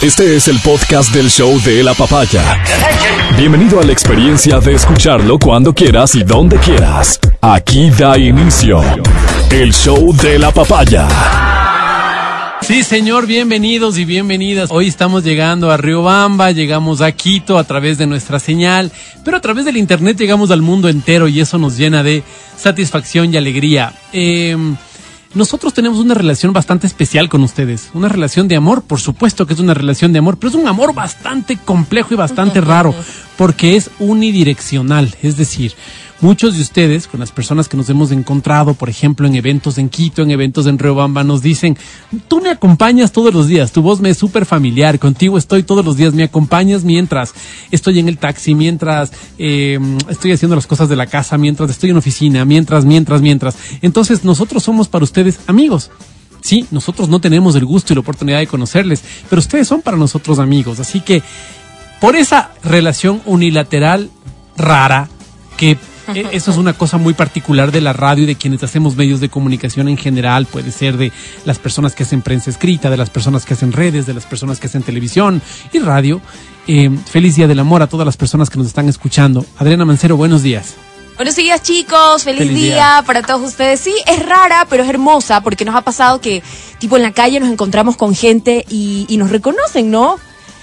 Este es el podcast del show de la papaya. Bienvenido a la experiencia de escucharlo cuando quieras y donde quieras. Aquí da inicio el show de la papaya. Sí, señor, bienvenidos y bienvenidas. Hoy estamos llegando a Riobamba, llegamos a Quito a través de nuestra señal, pero a través del internet llegamos al mundo entero y eso nos llena de satisfacción y alegría. Eh, nosotros tenemos una relación bastante especial con ustedes, una relación de amor, por supuesto que es una relación de amor, pero es un amor bastante complejo y bastante raro, porque es unidireccional, es decir, muchos de ustedes, con las personas que nos hemos encontrado, por ejemplo, en eventos en Quito, en eventos en Riobamba, nos dicen, tú me acompañas todos los días, tu voz me es súper familiar, contigo estoy todos los días, me acompañas mientras estoy en el taxi, mientras eh, estoy haciendo las cosas de la casa, mientras estoy en oficina, mientras, mientras, mientras. Entonces, nosotros somos para ustedes amigos. Sí, nosotros no tenemos el gusto y la oportunidad de conocerles, pero ustedes son para nosotros amigos. Así que, por esa relación unilateral rara, que eh, eso es una cosa muy particular de la radio y de quienes hacemos medios de comunicación en general. Puede ser de las personas que hacen prensa escrita, de las personas que hacen redes, de las personas que hacen televisión y radio. Eh, feliz Día del Amor a todas las personas que nos están escuchando. Adriana Mancero, buenos días. Buenos días chicos, feliz, Feliz día. día. para todos ustedes. Sí, es rara, pero es hermosa porque nos ha pasado que tipo en la calle nos encontramos con gente y, y nos reconocen, ¿no?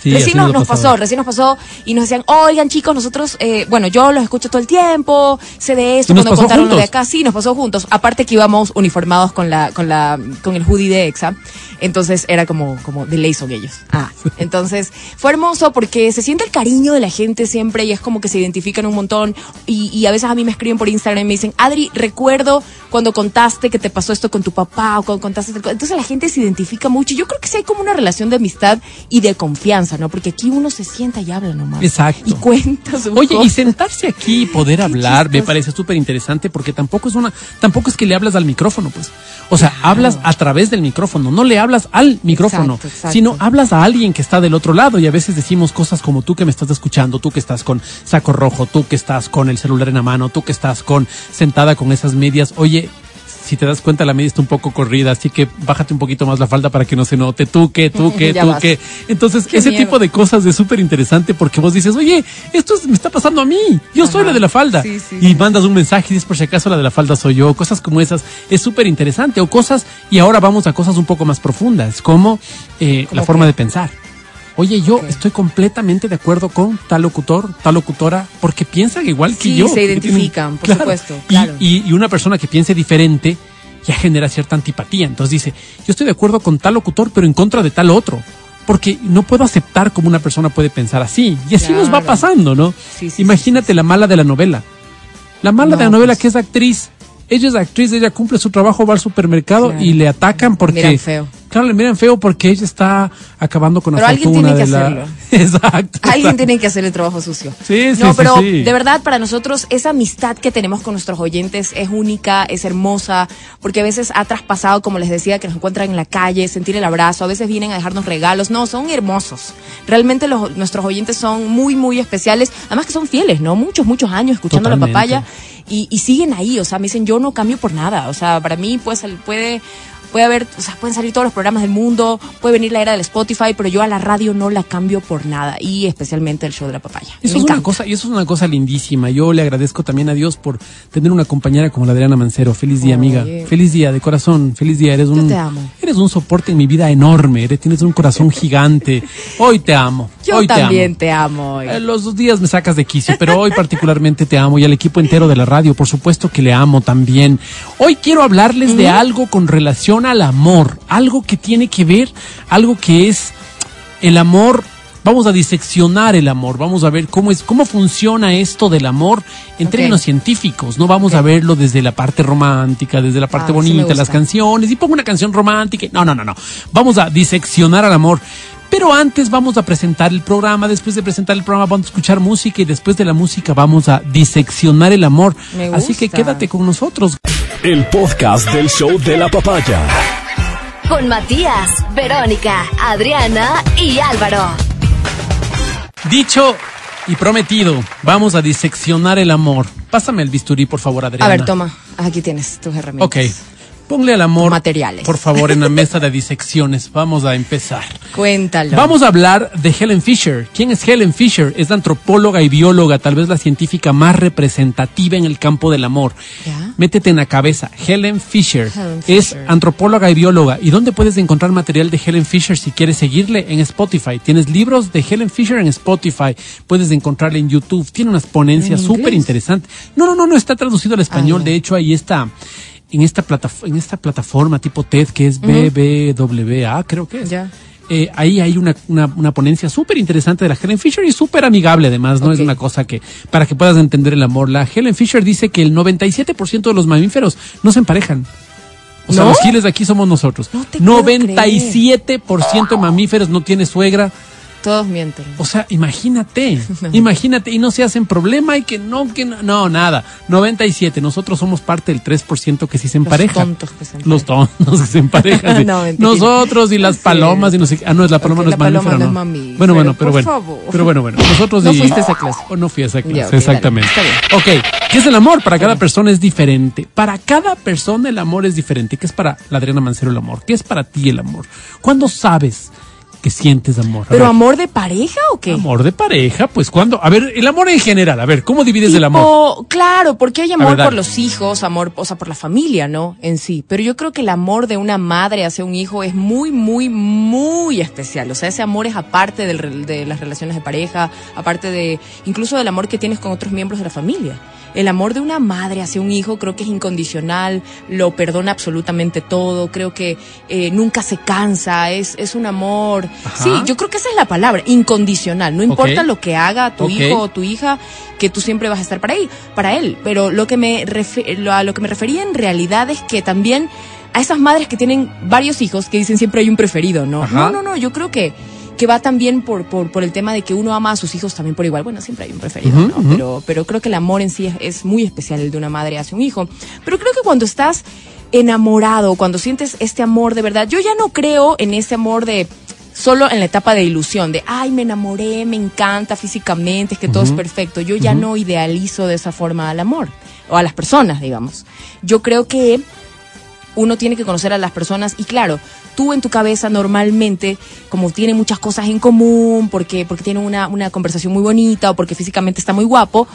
Sí, recién nos pasó, recién nos pasó y nos decían, oigan chicos, nosotros, eh, bueno, yo los escucho todo el tiempo, sé de esto, ¿Y nos cuando contaron lo de acá, sí, nos pasó juntos. Aparte que íbamos uniformados con la, con la, con el hoodie de EXA, entonces era como, como de ley son ellos. Ah, entonces fue hermoso porque se siente el cariño de la gente siempre y es como que se identifican un montón y, y a veces a mí me escriben por Instagram y me dicen, Adri, recuerdo cuando contaste que te pasó esto con tu papá o cuando contaste, tal cosa". entonces la gente se identifica mucho. y Yo creo que sí hay como una relación de amistad y de confianza, ¿no? Porque aquí uno se sienta y habla nomás. Exacto. Y cuenta su Oye, y sentarse aquí y poder hablar me parece súper interesante porque tampoco es una, tampoco es que le hablas al micrófono, pues. O sea, hablas a través del micrófono, no le hablas al micrófono, Exacto, exacto. sino hablas a alguien que está del otro lado y a veces decimos cosas como tú que me estás escuchando, tú que estás con saco rojo, tú que estás con el celular en la mano, tú que estás con sentada con esas medias. Oye, si te das cuenta, la media está un poco corrida, así que bájate un poquito más la falda para que no se note. Tú que, tú que, tú vas. que. Entonces, Qué ese miedo. tipo de cosas es súper interesante porque vos dices, oye, esto es- me está pasando a mí, yo soy la de la falda. Sí, sí, y sí. mandas un mensaje y dices, por si acaso la de la falda soy yo, cosas como esas, es súper interesante. O cosas, y ahora vamos a cosas un poco más profundas, como eh, la ¿Cómo forma qué? de pensar. Oye, yo estoy completamente de acuerdo con tal locutor, tal locutora, porque piensan igual que Sí, yo. se que identifican, por supuesto, Y- claro. Y, y una persona que piense diferente ya genera cierta antipatía. Entonces dice, yo estoy de acuerdo con tal locutor, pero en contra de tal otro. Porque no puedo aceptar cómo una persona puede pensar así. Y así nos va pasando, ¿no? Sí, sí, Imagínate la mala de la novela. La mala de la No, novela pues. que es actriz. Ella es actriz, ella cumple su trabajo, va al supermercado Claro. y le atacan porque... Feo. Claro, le miran feo porque ella está acabando con la Pero alguien tiene que la... hacerlo. Exacto. Alguien tiene que hacer el trabajo sucio. Sí, sí, no, pero sí. de verdad para nosotros esa amistad que tenemos con nuestros oyentes es única, es hermosa, porque a veces ha traspasado, como les decía, que nos encuentran en la calle, sentir el abrazo, a veces vienen a dejarnos regalos. No, son hermosos. Realmente los, nuestros oyentes son muy, muy especiales. Además que son fieles, ¿no? Muchos, muchos años escuchando Totalmente. la papaya y, y siguen ahí. O sea, me dicen, yo no cambio por nada. O sea, para mí pues, puede puede haber, o sea, pueden salir todos los programas del mundo, puede venir la era del Spotify, pero yo a la radio no la cambio por nada y especialmente el show de la papaya. Eso Me es una cosa, y eso es una cosa lindísima. Yo le agradezco también a Dios por tener una compañera como la Adriana Mancero. Feliz día, amiga. Feliz día, de corazón. Feliz día. Eres Yo un, te amo. eres un soporte en mi vida enorme. Eres, tienes un corazón gigante. Hoy te amo. Yo hoy también te amo. te amo. Eh, los dos días me sacas de quicio, pero hoy particularmente te amo y al equipo entero de la radio, por supuesto que le amo también. Hoy quiero hablarles de algo con relación al amor, algo que tiene que ver, algo que es el amor. Vamos a diseccionar el amor, vamos a ver cómo es, cómo funciona esto del amor en términos científicos. No vamos a verlo desde la parte romántica, desde la parte Ah, sí bonita, las canciones y pongo una canción romántica. No, no, no, no. Vamos a diseccionar al amor. Pero antes vamos a presentar el programa, después de presentar el programa vamos a escuchar música y después de la música vamos a diseccionar el amor. Me Así que gusta. quédate con nosotros. El podcast del show de la papaya. Con Matías, Verónica, Adriana y Álvaro. Dicho y prometido, vamos a diseccionar el amor. Pásame el bisturí, por favor, Adriana. A ver, toma. Aquí tienes tus herramientas. Ok. Ponle al amor. Materiales. Por favor, en la mesa de disecciones. Vamos a empezar. Cuéntalo. Vamos a hablar de Helen Fisher. ¿Quién es Helen Fisher? Es la antropóloga y bióloga, tal vez la científica más representativa en el campo del amor. Ya. Métete en la cabeza. Helen Fisher Helen es antropóloga y bióloga. ¿Y dónde puedes encontrar material de Helen Fisher si quieres seguirle? En Spotify. Tienes libros de Helen Fisher en Spotify. Puedes encontrarle en YouTube. Tiene unas ponencias ¿En súper interesantes. No, no, no, no está traducido al español. ya. de hecho, ahí está. En esta, plataf- en esta plataforma tipo TED que es BBWA, creo que es. Ya. Eh, ahí hay una, una, una ponencia súper interesante de la Helen Fisher y súper amigable además, no es una cosa que, para que puedas entender el amor. La Helen Fisher dice que el 97% de los mamíferos no se emparejan. O sea, ¿No? los giles de aquí somos nosotros. No te puedo 97% de mamíferos no tiene suegra. Todos mienten. O sea, imagínate, imagínate, y no se hacen problema y que no, que no, no, nada. 97, nosotros somos parte del 3% que sí se empareja. tontos que se Los tontos que se emparejan. sí. No, nosotros y las Sí. palomas y no sé qué. Ah, no, es la paloma Ok, no es la paloma no mamífero, Bueno, bueno, pero por bueno. favor. Pero bueno, bueno. Nosotros No y- fuiste a esa clase. O no fui a esa clase, Ya, ok, dale, exactamente. está Ok, ¿qué es el amor? Para cada persona es diferente. Para cada persona el amor es diferente. ¿Qué es para la Adriana Mancero el amor? ¿Qué es para ti el amor? ¿Cuándo sabes que sientes amor? A ¿Pero ver. amor de pareja o qué? Amor de pareja, pues cuando, a ver, el amor en general, a ver, ¿cómo divides el amor? Claro, porque hay amor ver, por los hijos, amor, o sea, por la familia, ¿no? En sí. Pero yo creo que el amor de una madre hacia un hijo es muy, muy, muy especial. O sea, ese amor es aparte del de las relaciones de pareja, aparte de, incluso del amor que tienes con otros miembros de la familia. El amor de una madre hacia un hijo creo que es incondicional, lo perdona absolutamente todo, creo que eh, nunca se cansa, es, es un amor. Ajá. Sí, yo creo que esa es la palabra, incondicional. No importa lo que haga tu hijo o tu hija, que tú siempre vas a estar para él, para él. Pero lo que me lo- a lo que me refería en realidad es que también a esas madres que tienen varios hijos que dicen siempre hay un preferido, ¿no? Ajá. No, no, no, yo creo que que va también por, por, por el tema de que uno ama a sus hijos también por igual. Bueno, siempre hay un preferido, ¿no? Pero, pero creo que el amor en sí es, es muy especial, el de una madre hacia un hijo. Pero creo que cuando estás enamorado, cuando sientes este amor de verdad, yo ya no creo en ese amor de solo en la etapa de ilusión, de, ay, me enamoré, me encanta físicamente, es que todo es perfecto. Yo ya no idealizo de esa forma al amor, o a las personas, digamos. Yo creo que uno tiene que conocer a las personas y claro, tú en tu cabeza normalmente, como tienen muchas cosas en común, porque, porque tienen una, una conversación muy bonita o porque físicamente está muy guapo,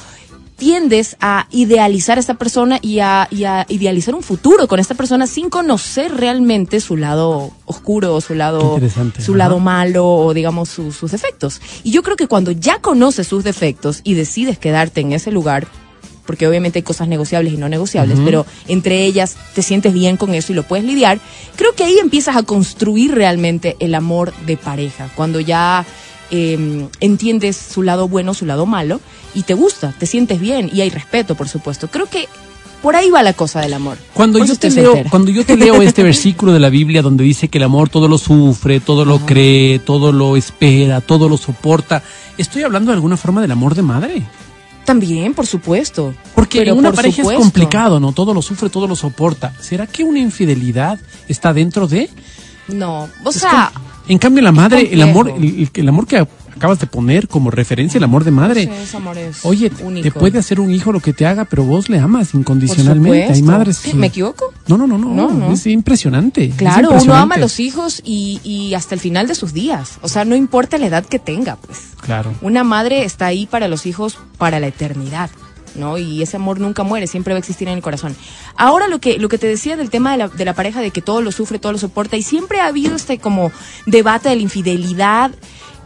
tiendes a idealizar a esta persona y a, y a idealizar un futuro con esta persona sin conocer realmente su lado oscuro, o su lado, su lado malo o digamos su- sus defectos. Y yo creo que cuando ya conoces sus defectos y decides quedarte en ese lugar, porque obviamente hay cosas negociables y no negociables, pero entre ellas te sientes bien con eso y lo puedes lidiar, creo que ahí empiezas a construir realmente el amor de pareja, cuando ya eh, entiendes su lado bueno, su lado malo, y te gusta, te sientes bien y hay respeto, por supuesto. Creo que por ahí va la cosa del amor. Cuando yo, te leo, cuando yo te leo este versículo de la Biblia donde dice que el amor todo lo sufre, todo lo cree, todo lo espera, todo lo soporta, ¿estoy hablando de alguna forma del amor de madre? También, por supuesto. Porque en una por pareja supuesto. es complicado, ¿no? Todo lo sufre, todo lo soporta. ¿Será que una infidelidad está dentro de? No, o Es sea, en cambio la madre, el amor, el, el- amor que acabas de poner como referencia, el amor de madre. sí, ese amor es Oye, te puede hacer un hijo lo que te haga, pero vos le amas incondicionalmente. Hay madres que- ¿Me equivoco? No, no, no, no, No, no. Es impresionante. es Claro, uno impresionante. ama a los hijos y, y hasta el final de sus días. O sea, no importa la edad que tenga, pues. Claro. Una madre está ahí para los hijos para la eternidad, ¿no? Y ese amor nunca muere, siempre va a existir en el corazón. Ahora lo que, lo que te decía del tema de la, de la pareja, de que todo lo sufre, todo lo soporta, y siempre ha habido este como debate de la infidelidad.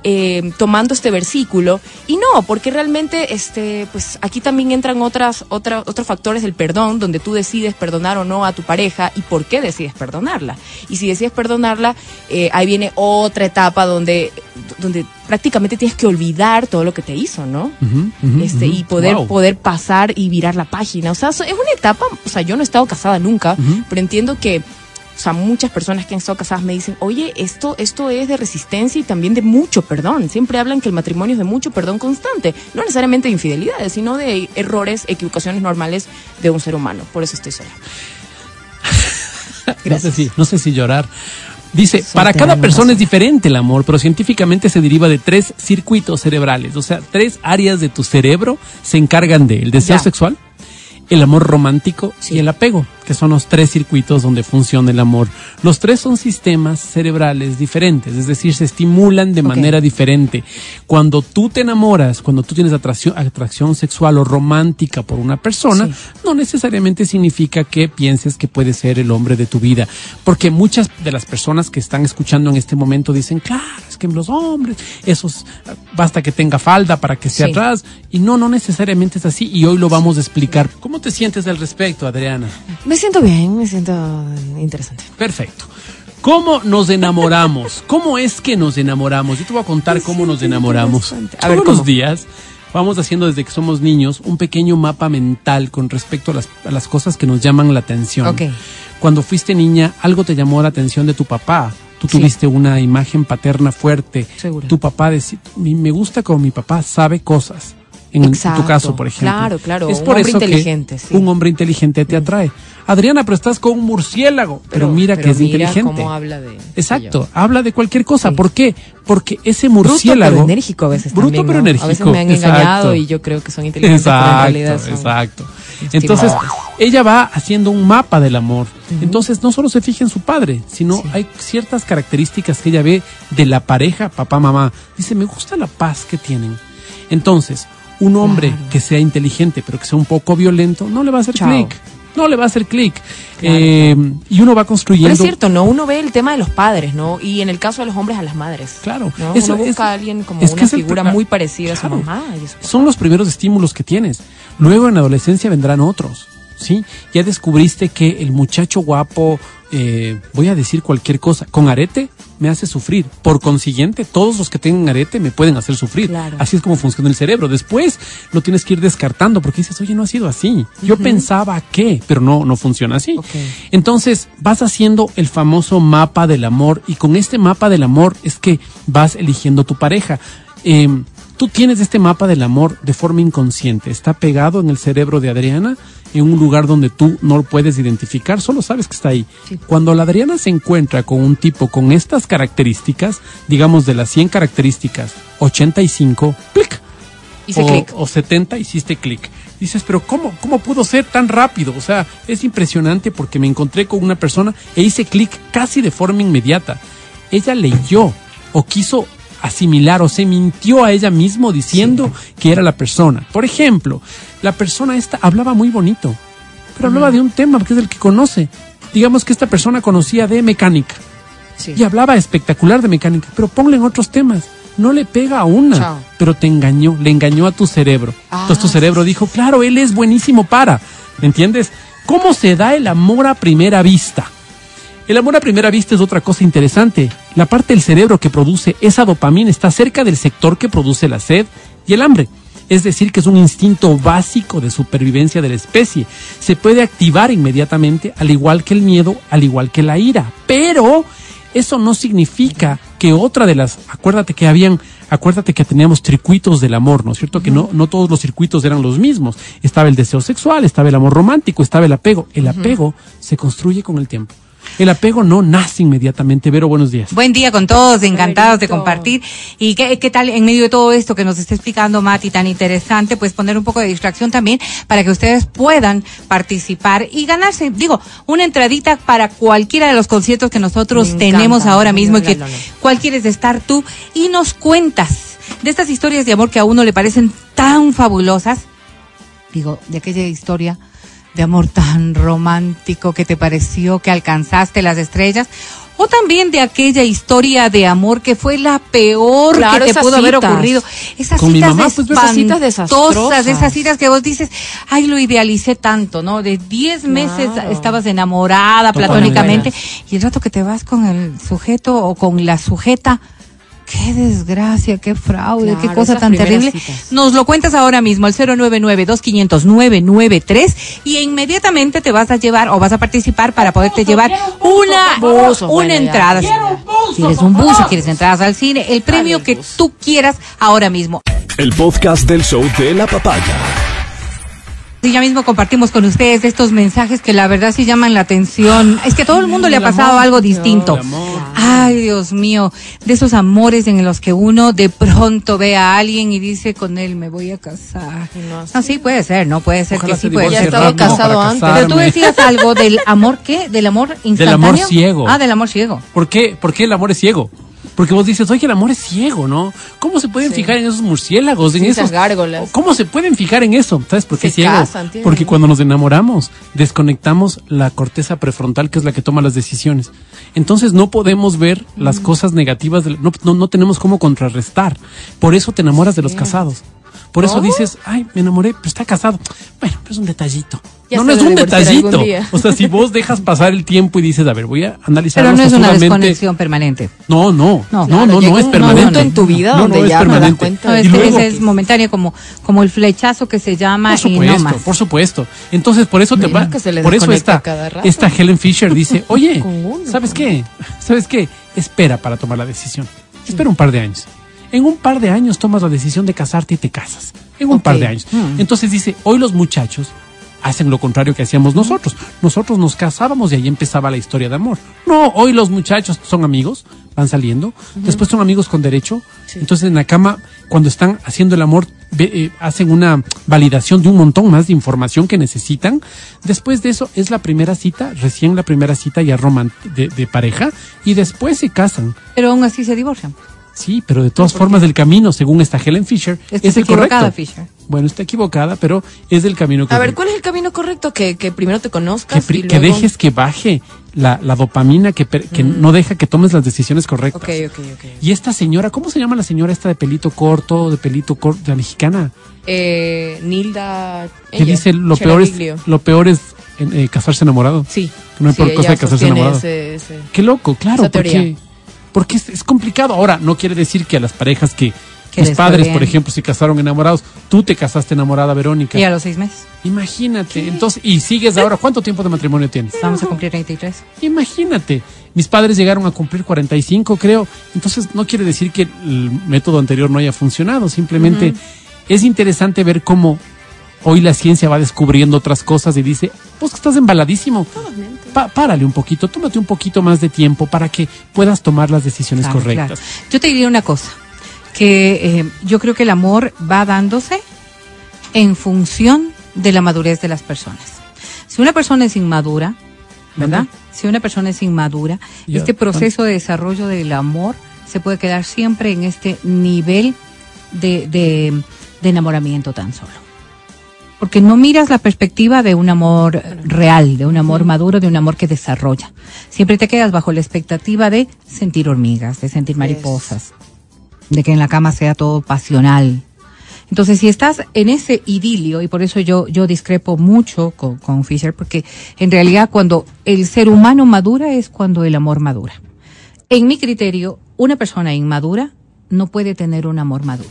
Eh, tomando este versículo. Y no porque realmente este pues aquí también entran otras otra- otros factores del perdón donde tú decides perdonar o no a tu pareja y por qué decides perdonarla. Y si decides perdonarla eh, ahí viene otra etapa donde donde prácticamente tienes que olvidar todo lo que te hizo no este y poder Wow. poder pasar y virar la página. O sea es una etapa o sea yo no he estado casada nunca pero entiendo que o sea, muchas personas que han estado casadas me dicen, oye, esto, esto es de resistencia y también de mucho perdón. Siempre hablan que el matrimonio es de mucho perdón constante. No necesariamente de infidelidades, sino de errores, equivocaciones normales de un ser humano. Por eso estoy sola. No sé, si, no sé si llorar. Dice, para cada persona es diferente el amor, pero científicamente se deriva de tres circuitos cerebrales. O sea, tres áreas de tu cerebro se encargan de el deseo Ya. sexual, el amor romántico Sí. y el apego, que son los tres circuitos donde funciona el amor. Los tres son sistemas cerebrales diferentes, es decir, se estimulan de Ok. manera diferente. Cuando tú te enamoras, cuando tú tienes atracción, atracción sexual o romántica por una persona, Sí. no necesariamente significa que pienses que puede ser el hombre de tu vida. Porque muchas de las personas que están escuchando en este momento dicen, claro, es que los hombres, esos, basta que tenga falda para que esté Sí. atrás. Y no, no necesariamente es así. Y hoy lo vamos a explicar. ¿Cómo te sientes al respecto, Adriana? Me siento bien, me siento interesante. Perfecto. ¿Cómo nos enamoramos? ¿Cómo es que nos enamoramos? Yo te voy a contar cómo nos enamoramos. A días vamos haciendo desde que somos niños un pequeño mapa mental con respecto a las, a las cosas que nos llaman la atención. Ok. Cuando fuiste niña, algo te llamó la atención de tu papá. Tú Sí. tuviste una imagen paterna fuerte. Seguro. Tu papá decía, me gusta como mi papá sabe cosas. En tu Exacto. caso, por ejemplo. Claro, claro, Es un por hombre eso que inteligente, sí. un hombre inteligente te atrae. Adriana, pero estás con un murciélago. Pero, mira pero que es mira inteligente. cómo habla de- Exacto, de habla de cualquier cosa. Sí. ¿Por qué? Porque ese Bruto murciélago. pero enérgico a veces Bruto también, pero ¿no? enérgico. A veces me han exacto. engañado y yo creo que son inteligentes, pero en Exacto, realidad son exacto. Entonces, ella va haciendo un mapa del amor. Entonces, no solo se fija en su padre, sino Sí. hay ciertas características que ella ve de la pareja, papá, mamá. Dice, me gusta la paz que tienen. Entonces, un hombre Claro. que sea inteligente, pero que sea un poco violento, no le va a hacer clic. No le va a hacer clic. Claro, Eh, y uno va construyendo. Pero es cierto, ¿no? Uno ve el tema de los padres, ¿no? Y en el caso de los hombres, a las madres. Claro. ¿no? Uno busca es- a alguien como es una el- figura muy parecida a su claro. mamá. y eso. son los primeros estímulos que tienes. Luego en la adolescencia vendrán otros, ¿sí? Ya descubriste que el muchacho guapo, eh, voy a decir cualquier cosa, con arete me hace sufrir. Por consiguiente, todos los que tengan arete me pueden hacer sufrir. Claro. Así es como funciona el cerebro. Después lo tienes que ir descartando porque dices, oye, no ha sido así. Yo pensaba que, pero no, no funciona así. Entonces vas haciendo el famoso mapa del amor y con este mapa del amor es que vas eligiendo tu pareja. Eh, tú tienes este mapa del amor de forma inconsciente, está pegado en el cerebro de Adriana en un lugar donde tú no lo puedes identificar, solo sabes que está ahí. Sí. Cuando la Adriana se encuentra con un tipo con estas características, digamos de las 100 características, 85, clic, Hice o, clic. o 70 hiciste clic. Dices, pero ¿cómo, ¿cómo pudo ser tan rápido? O sea, es impresionante porque me encontré con una persona e hice clic casi de forma inmediata. Ella leyó o quiso asimilar o se mintió a ella mismo diciendo que era la persona. Por ejemplo, la persona esta hablaba muy bonito, pero hablaba de un tema que es el que conoce. Digamos que esta persona conocía de mecánica Sí. y hablaba espectacular de mecánica, pero ponle en otros temas. No le pega a una, Chao. pero te engañó, le engañó a tu cerebro. Ah, Entonces tu cerebro dijo, claro, él es buenísimo para. ¿Me entiendes? ¿Cómo se da el amor a primera vista? El amor a primera vista es otra cosa interesante. La parte del cerebro que produce esa dopamina está cerca del sector que produce la sed y el hambre. Es decir, que es un instinto básico de supervivencia de la especie. Se puede activar inmediatamente, al igual que el miedo, al igual que la ira. Pero eso no significa que otra de las, acuérdate que habían, acuérdate que teníamos circuitos del amor, ¿no es cierto? Que no, no todos los circuitos eran los mismos. Estaba el deseo sexual, estaba el amor romántico, estaba el apego. El apego se construye con el tiempo. El apego no nace inmediatamente. Vero, buenos días. Buen día con todos, encantados de compartir. ¿Y qué, qué tal en medio de todo esto que nos está explicando Mati tan interesante? Pues poner un poco de distracción también para que ustedes puedan participar y ganarse, digo, una entradita para cualquiera de los conciertos que nosotros Me tenemos encanta, ahora mismo y que cuál quieres estar tú y nos cuentas de estas historias de amor que a uno le parecen tan fabulosas. Digo, de aquella historia de amor tan romántico que te pareció que alcanzaste las estrellas. O también de aquella historia de amor que fue la peor Claro, que te pudo haber citas. ocurrido. Esas Con mi citas mamá, pues, esas citas desastrosas. esas citas que vos dices, ay, lo idealicé tanto, ¿no? De 10 meses Claro. estabas enamorada Totalmente. platónicamente y el rato que te vas con el sujeto o con la sujeta, qué desgracia, qué fraude, Claro, qué cosa tan terrible. citas. Nos lo cuentas ahora mismo, al 099-2500-993 y inmediatamente te vas a llevar o vas a participar para poderte llevar una, Buzo, una bueno, entrada. Quiero Quieres un buzo, quieres entradas al cine, el premio el que tú quieras ahora mismo. El podcast del show de la papaya. Y ya mismo compartimos con ustedes estos mensajes que la verdad sí llaman la atención. Es que a todo el mundo le ha pasado amor. algo distinto. Ay, Dios mío, de esos amores en los que uno de pronto ve a alguien y dice con él me voy a casar. No, sí puede ser, no puede ser Ojalá que sí puede Ya ser. estaba casado. Pero tú decías algo del amor qué, del amor instantáneo. amor ciego. Ah, del amor ciego. ¿Por qué? ¿Por qué el amor es ciego? Porque vos dices, oye, el amor es ciego, ¿no? ¿Cómo se pueden Sí. fijar en esos murciélagos, en Sí, esos esas gárgolas. ¿Cómo se pueden fijar en eso? ¿Sabes por qué Se ciego? casan, Porque cuando nos enamoramos, desconectamos la corteza prefrontal, que es la que toma las decisiones. Entonces no podemos ver las cosas negativas, no, no, no tenemos cómo contrarrestar. Por eso te enamoras de los casados. Por eso dices, ay, me enamoré, pero está casado. Bueno, pero es un detallito. Ya no, no es un detallito. O sea, si vos dejas pasar el tiempo y dices, a ver, voy a analizar Pero no es una desconexión permanente. no, no, No. no, Claro, no, es un permanente. momento en tu vida no, donde no, es ya no das permanente. cuenta No, de y es, que luego, ese es momentáneo como, como el flechazo que se llama por y no supuesto, más. por supuesto. Entonces, por eso te Mira va, que se le por eso desconecta esta, cada rato. esta Helen Fisher dice, oye, ¿sabes qué? ¿Sabes qué? Espera para tomar la decisión. Espera un par de años. En un par de años tomas la decisión de casarte y te casas. En un par de años. Mm. Entonces dice, hoy los muchachos hacen lo contrario que hacíamos nosotros. Nosotros nos casábamos y ahí empezaba la historia de amor. No, hoy los muchachos son amigos, van saliendo, después son amigos con derecho. Entonces en la cama, cuando están haciendo el amor, ve- eh, hacen una validación de un montón más de información que necesitan. Después de eso es la primera cita, recién la primera cita ya romant de, de pareja, y después se casan. Pero aún así se divorcian. Sí, pero de todas formas del camino, según esta Helen Fisher, Es que es está el correcto. equivocada, Fisher. Bueno, está equivocada, pero es del camino que A ver, ¿cuál es el camino correcto? Que, que primero te que, conozcas pri- y que luego... dejes que baje la, la dopamina que, que no deja que tomes las decisiones correctas. Ok, ok, ok. Y esta señora, ¿cómo se llama la señora esta de pelito corto, de pelito corto, la mexicana? Eh, Nilda... Que ella, dice lo peor es, lo peor es eh, casarse enamorado. Sí. No hay sí, peor cosa que casarse enamorado. ese- ese- Qué loco, claro, Esa teoría. porque, porque es, es complicado. Ahora, no quiere decir que a las parejas que, mis padres, bien. por ejemplo, se casaron enamorados, tú te casaste enamorada, Verónica. Y a los seis meses. Imagínate, entonces, y sigues ahora, ¿cuánto tiempo de matrimonio tienes? Vamos a cumplir 33. Imagínate, mis padres llegaron a cumplir 45, creo. Entonces, no quiere decir que el método anterior no haya funcionado. Simplemente es interesante ver cómo hoy la ciencia va descubriendo otras cosas y dice, pues que estás embaladísimo. Pa- párale un poquito, tómate un poquito más de tiempo para que puedas tomar las decisiones Claro, correctas. claro. Yo te diría una cosa, que eh, yo creo que el amor va dándose en función de la madurez de las personas. Si una persona es inmadura, ¿verdad? Si una persona es inmadura, este proceso de desarrollo del amor se puede quedar siempre en este nivel de, de- de enamoramiento tan solo. Porque no miras la perspectiva de un amor real, de un amor maduro, de un amor que desarrolla. Siempre te quedas bajo la expectativa de sentir hormigas, de sentir mariposas, de que en la cama sea todo pasional. Entonces, si estás en ese idilio, y por eso yo, yo discrepo mucho con, con Fisher, porque en realidad cuando el ser humano madura es cuando el amor madura. En mi criterio, una persona inmadura no puede tener un amor maduro,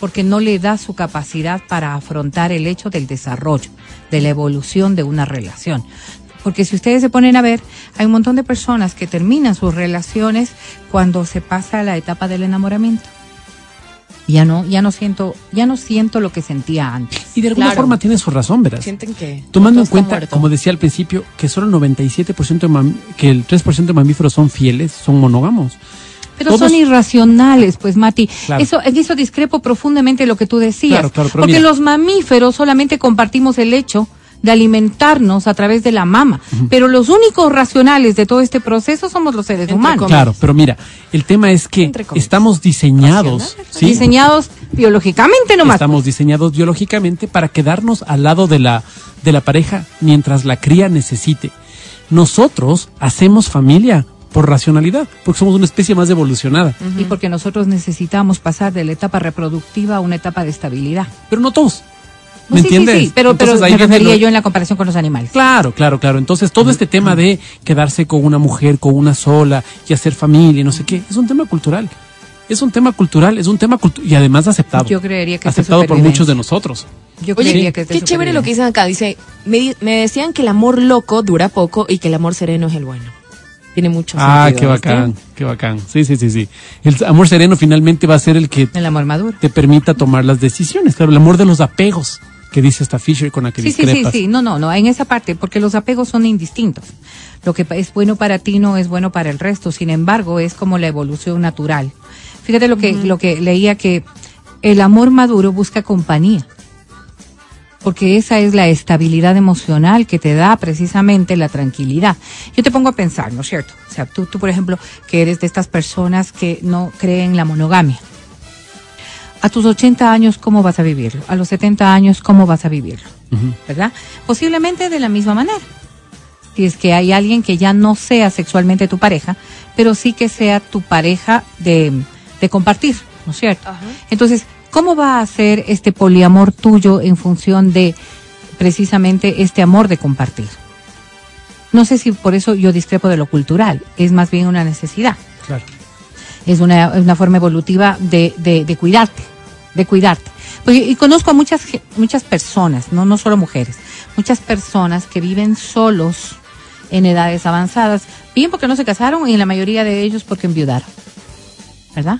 porque no le da su capacidad para afrontar el hecho del desarrollo, de la evolución de una relación. Porque si ustedes se ponen a ver, hay un montón de personas que terminan sus relaciones cuando se pasa la etapa del enamoramiento. Ya no, ya no siento, ya no siento lo que sentía antes. Y de alguna Claro. forma tiene su razón, verás. Sienten que... Tomando en cuenta, muerto. como decía al principio, que solo el 97% de mam- que el 3% de mamíferos son fieles, son monógamos. Pero Todos- son irracionales, pues Mati. Claro. Eso, en eso discrepo profundamente lo que tú decías. Claro, claro, porque mira. los mamíferos solamente compartimos el hecho de alimentarnos a través de la mama. Pero los únicos racionales de todo este proceso somos los seres Entre humanos. comillas. Claro, pero mira, el tema es que estamos diseñados. Diseñados biológicamente nomás. Estamos diseñados biológicamente para quedarnos al lado de la, de la pareja mientras la cría necesite. Nosotros hacemos familia por racionalidad, porque somos una especie más evolucionada. Y porque nosotros necesitamos pasar de la etapa reproductiva a una etapa de estabilidad. Pero no todos. ¿Me Pues sí, sí, entiendes? sí, pero, pero Entonces, ahí me refería lo- yo en la comparación con los animales. Claro, claro, claro. Entonces, todo este tema de quedarse con una mujer, con una sola, y hacer familia y no sé qué, es un tema cultural. Es un tema cultural, es un tema cultu- y además aceptado. Yo creería que es de aceptado por muchos de nosotros. Yo Oye, creería que qué chévere lo que dicen acá. Dice, me, di- me decían que el amor loco dura poco y que el amor sereno es el bueno. Tiene mucho Ah, sentido, qué ¿viste? bacán, qué bacán. Sí, sí, sí, sí. El amor sereno finalmente va a ser el que El amor maduro. te permita tomar las decisiones. Claro, el amor de los apegos. que dice esta Fisher con la que Sí, sí, sí, sí, no, no, no, en esa parte, porque los apegos son indistintos. Lo que es bueno para ti no es bueno para el resto, sin embargo, es como la evolución natural. Fíjate lo que, lo que leía que el amor maduro busca compañía. Porque esa es la estabilidad emocional que te da precisamente la tranquilidad. Yo te pongo a pensar, ¿no es cierto? O sea, tú, tú por ejemplo, que eres de estas personas que no creen la monogamia. A tus 80 años, ¿cómo vas a vivirlo? A los 70 años, ¿cómo vas a vivirlo? ¿Verdad? Posiblemente de la misma manera. Si es que hay alguien que ya no sea sexualmente tu pareja, pero sí que sea tu pareja de, de compartir, ¿no es cierto? Entonces, ¿cómo va a ser este poliamor tuyo en función de precisamente este amor de compartir? No sé si por eso yo discrepo de lo cultural, es más bien una necesidad Claro. es una, una forma evolutiva de, de, de cuidarte, de cuidarte. Pues, y conozco a muchas, muchas personas, no, no solo mujeres, muchas personas que viven solos en edades avanzadas, bien porque no se casaron y en la mayoría de ellos porque enviudaron. ¿Verdad?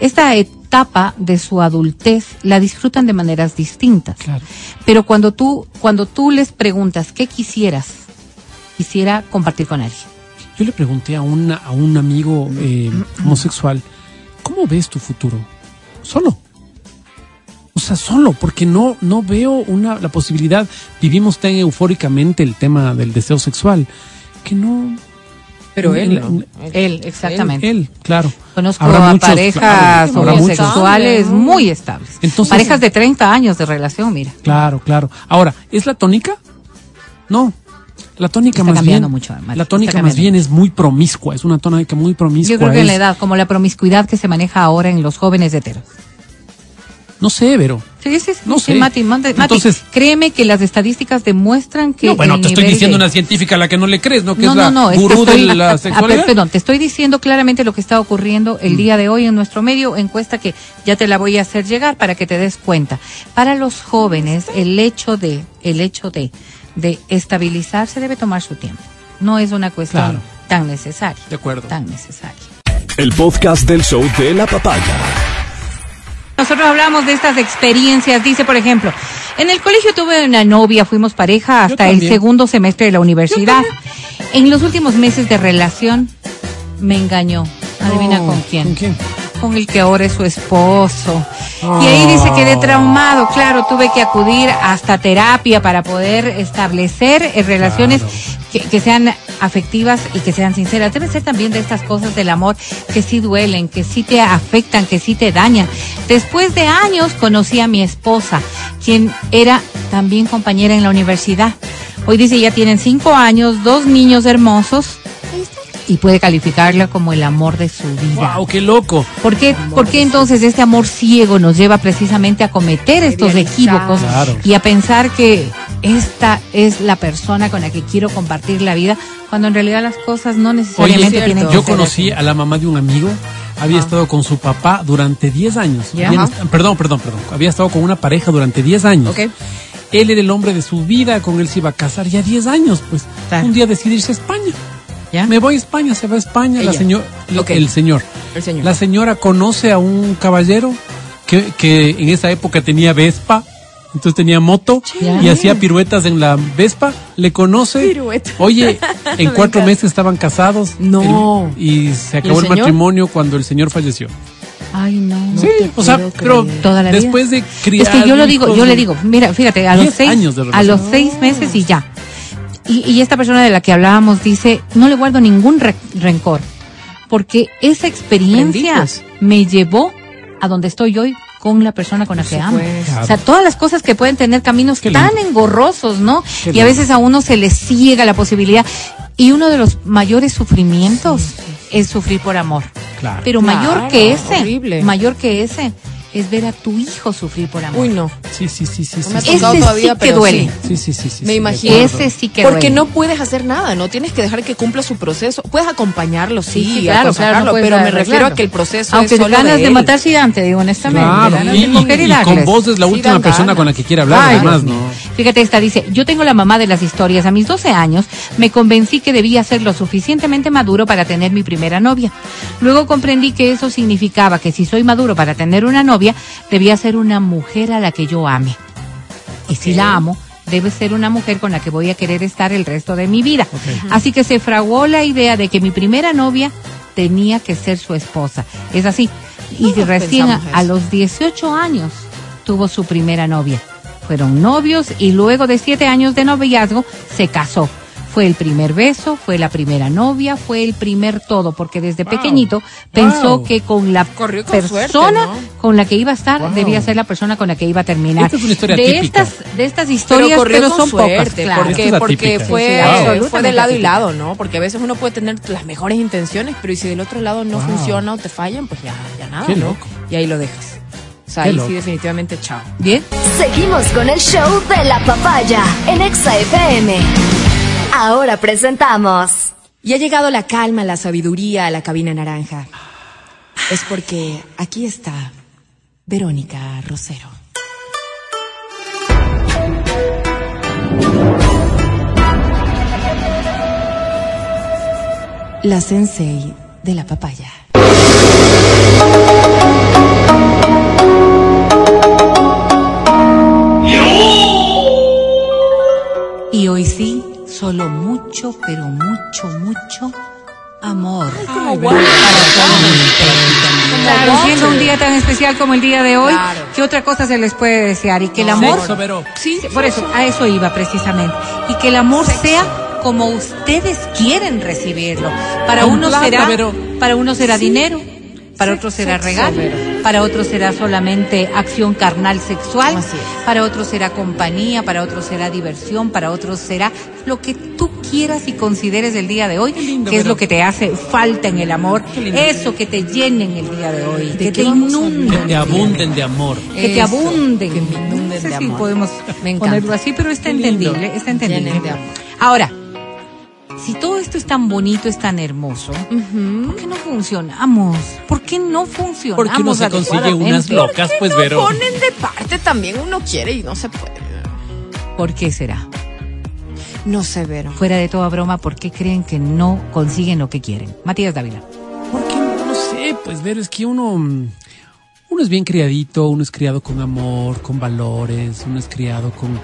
Esta etapa de su adultez la disfrutan de maneras distintas. Claro. Pero cuando tú, cuando tú les preguntas qué quisieras, quisiera compartir con alguien. Yo le pregunté a, una, a un amigo eh, homosexual, ¿cómo ves tu futuro? Solo. O sea, solo, porque no, no veo una, la posibilidad. Vivimos tan eufóricamente el tema del deseo sexual que no. Pero él. Él, exactamente. Él, claro. Conozco Habrá a muchos, parejas habrá homosexuales muy estables. Entonces- parejas de 30 años de relación, mira. Claro, claro. Ahora, ¿es la tónica? No. La tónica Está más cambiando bien. mucho, la tónica más bien es muy promiscua, es una tónica muy promiscua. Yo creo que en la edad, como la promiscuidad que se maneja ahora en los jóvenes heteros. No sé, pero. Sí, sí, sí. No sí, sé. Mati, Mati, Mati, Entonces- créeme que las estadísticas demuestran que. No, bueno, el te estoy diciendo de- una científica a la que no le crees, ¿no? Que no, es la no, no, es que gurú estoy- de a- la a- sexualidad. perdón, te estoy diciendo claramente lo que está ocurriendo el día de hoy en nuestro medio, encuesta que ya te la voy a hacer llegar para que te des cuenta. Para los jóvenes, el hecho de, el hecho de, de estabilizarse debe tomar su tiempo. No es una cuestión Claro. tan necesaria. De acuerdo. Tan necesaria. El podcast del show de la papaya. Nosotros hablamos de estas experiencias. Dice, por ejemplo, en el colegio tuve una novia, fuimos pareja hasta el segundo semestre de la universidad. En los últimos meses de relación me engañó. Adivina con quién. ¿Con quién? Con el que ahora es su esposo. Y ahí dice quedé traumado. Claro, tuve que acudir hasta terapia para poder establecer eh, relaciones que, que sean afectivas y que sean sinceras. Debe ser también de estas cosas del amor que sí duelen, que sí te afectan, que sí te dañan. Después de años conocí a mi esposa, quien era también compañera en la universidad. Hoy dice ya tienen cinco años, dos niños hermosos y puede calificarla como el amor de su vida. ¡Wow, qué loco! ¿Por qué, por qué entonces este amor ciego nos lleva precisamente a cometer estos equívocos Claro. y a pensar que esta es la persona con la que quiero compartir la vida, cuando en realidad las cosas no necesariamente cierto. tienen que Yo ser conocí así? a la mamá de un amigo, había Ah. estado con su papá durante 10 años. Perdón, perdón, perdón. Había estado con una pareja durante 10 años. Él era el hombre de su vida, con él se iba a casar ya 10 años. Pues Claro. un día decide irse a España. ¿Ya? Me voy a España, se va a España. La señor. El señor. El señor. La señora conoce a un caballero que, que en esa época tenía Vespa, entonces tenía moto y hacía piruetas en la Vespa. Le conoce. Pirueta. Oye, en Me cuatro encanta. meses estaban casados. No. El- y se acabó el matrimonio cuando el señor falleció. Ay, no. sí, o sea, pero creer. Toda la vida. después de criar. Es que yo lo digo, yo le digo, mira, fíjate, a los seis, años de a los seis meses y ya. Y, y esta persona de la que hablábamos dice, no le guardo ningún re- rencor, porque esa experiencia Benditos. me llevó a donde estoy hoy con la persona con la que amo. supuesto. O sea, todas las cosas que pueden tener caminos Qué tan lindo. engorrosos, ¿no? Qué y a veces a uno se le ciega la posibilidad. Y uno de los mayores sufrimientos es sufrir por amor. Claro. Pero mayor que ese, horrible. mayor que ese, es ver a tu hijo sufrir por amor. Uy, no. Sí, sí, sí, sí. No sí, me ha sí. tocado Ese todavía, sí que pero duele. sí. Sí, sí, sí, Me sí, imagino. de. Ese sí que Porque duele. no puedes hacer nada, no tienes que dejar que cumpla su proceso. Puedes acompañarlo, sí, Sí, sí, claro, claro, no pero me refiero a que el proceso Aunque es solo ganas de, de, él. matarse ya te digo honestamente. Claro, ganas y, de y y- con vos es la Sí última persona con la que quiere hablar, Ay, además, ¿no? Fíjate, esta dice, yo tengo la mamá de las historias. A mis 12 años me convencí que debía ser lo suficientemente maduro para tener mi primera novia. Luego comprendí que eso significaba que si soy maduro para tener una novia, debía ser una mujer a la que yo ame. y si la amo, debe ser una mujer con la que voy a querer estar el resto de mi vida. Así que se fraguó la idea de que mi primera novia tenía que ser su esposa. Es así. Y recién a, a los 18 años tuvo su primera novia. Fueron novios y luego de siete años de noviazgo se casó. Fue el primer beso, fue la primera novia, fue el primer todo, porque desde Wow. pequeñito pensó Wow. que con la con persona suerte, ¿no? con la que iba a estar Wow. debía ser la persona con la que iba a terminar. Esta es una historia de típica. estas de estas Pero historias, corrió pero con son pocas, suerte, claro. Porque, es porque fue, Sí, fue de lado y lado, ¿no? Porque a veces uno puede tener las mejores intenciones, pero si del otro lado no Wow. funciona o te fallan, pues ya, ya nada, Qué ¿no? loco. Y ahí lo dejas. O sea, Qué ahí sí definitivamente chao. Bien. Seguimos con el show de la papaya en Exa FM. Ahora presentamos Y ha llegado la calma, la sabiduría a la cabina naranja. Es porque aquí está Verónica Rosero. La sensei de la papaya. Y hoy sí, solo mucho, pero mucho, mucho amor. Ay. Verónica, Claro, siendo un día tan especial como el día de hoy, Claro. ¿qué otra cosa se les puede desear? Y que el amor, Sexo, sí, por eso, a eso iba precisamente. Y que el amor sea como ustedes quieren recibirlo. Para plata, será, para unos será dinero, para otros será sexo, regalo. Para otros será solamente acción carnal sexual, para otros será compañía, para otros será diversión, para otros será lo que tú quieras y consideres el día de hoy, lindo, que es lo que te hace falta en el amor, eso que te llene en el día de hoy, que te vamos a inunde. Que te abunden de amor. Que te abunden. que me inunden No sé de si amor. podemos Me encanta. ponerlo así, pero está Qué lindo. entendible, está entendible. Llenen. Ahora, si todo esto es tan bonito, es tan hermoso, ¿por qué no funcionamos? ¿Por qué no funcionamos? Porque uno se consigue unas locas, pues, Vero. Ponen de parte también uno quiere y no se puede. ¿Por qué será? No sé, Vero. Fuera de toda broma, ¿por qué creen que no consiguen lo que quieren? Matías Dávila. Porque no sé, pues ver, es que uno, mm, uno es bien criadito, uno es criado con amor, con valores, uno es criado con,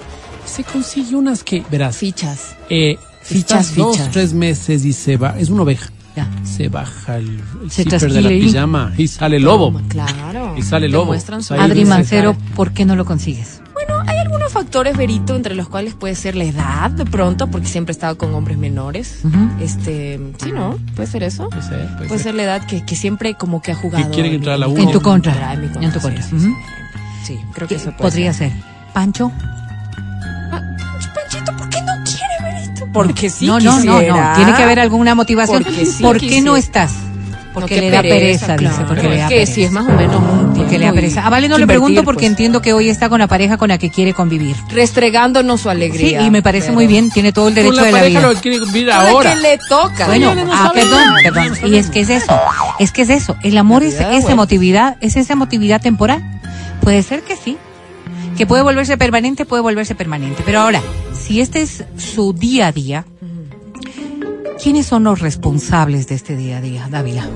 se consigue unas que, verás, Fichas. eh, Fichas, estás dos, fichas. tres meses y se va, es una oveja, Ya. se baja el, el Se zipper de la trasquila pijama y sale lobo. Claro. Y sale lobo. Demuestran su- ahí Adri dice, Mancero. ¿por qué no lo consigues? Bueno, hay algunos factores, Verito, entre los cuales puede ser la edad, de pronto, porque siempre he estado con hombres menores. Ujú. Este, sí, ¿no? Puede ser eso. Puede ser, puede Puede ser. ser la edad que, que siempre como que ha jugado. quieren en entrar a la en uno. mi En tu contra. en mi En tu contra. Sí, sí, Ujú. sí. Sí, creo que eso puede Podría ser. ¿Pancho? Porque sí no, no, no, no. Tiene que haber alguna motivación. Porque sí ¿Por qué no estás? Porque No, le da pereza, dice. claro. Porque le da Es que pereza. sí, es más o menos un Porque le da pereza. A Vale no le pregunto porque pues. entiendo que hoy está con la pareja con la que quiere convivir. Restregándonos su Sí, alegría. y me parece muy bien. Tiene todo el Con derecho la de la vida. lo quiere vivir Ahora que le toca. Bueno, no ah, sabe perdón, perdón. Y es que es eso, es que es eso. El amor es, Navidad, esa emotividad, es esa emotividad temporal. Puede ser que sí. Que puede volverse permanente, puede volverse permanente. Pero ahora, si este es su día a día, ¿quiénes son los responsables de este día a día, Dávila?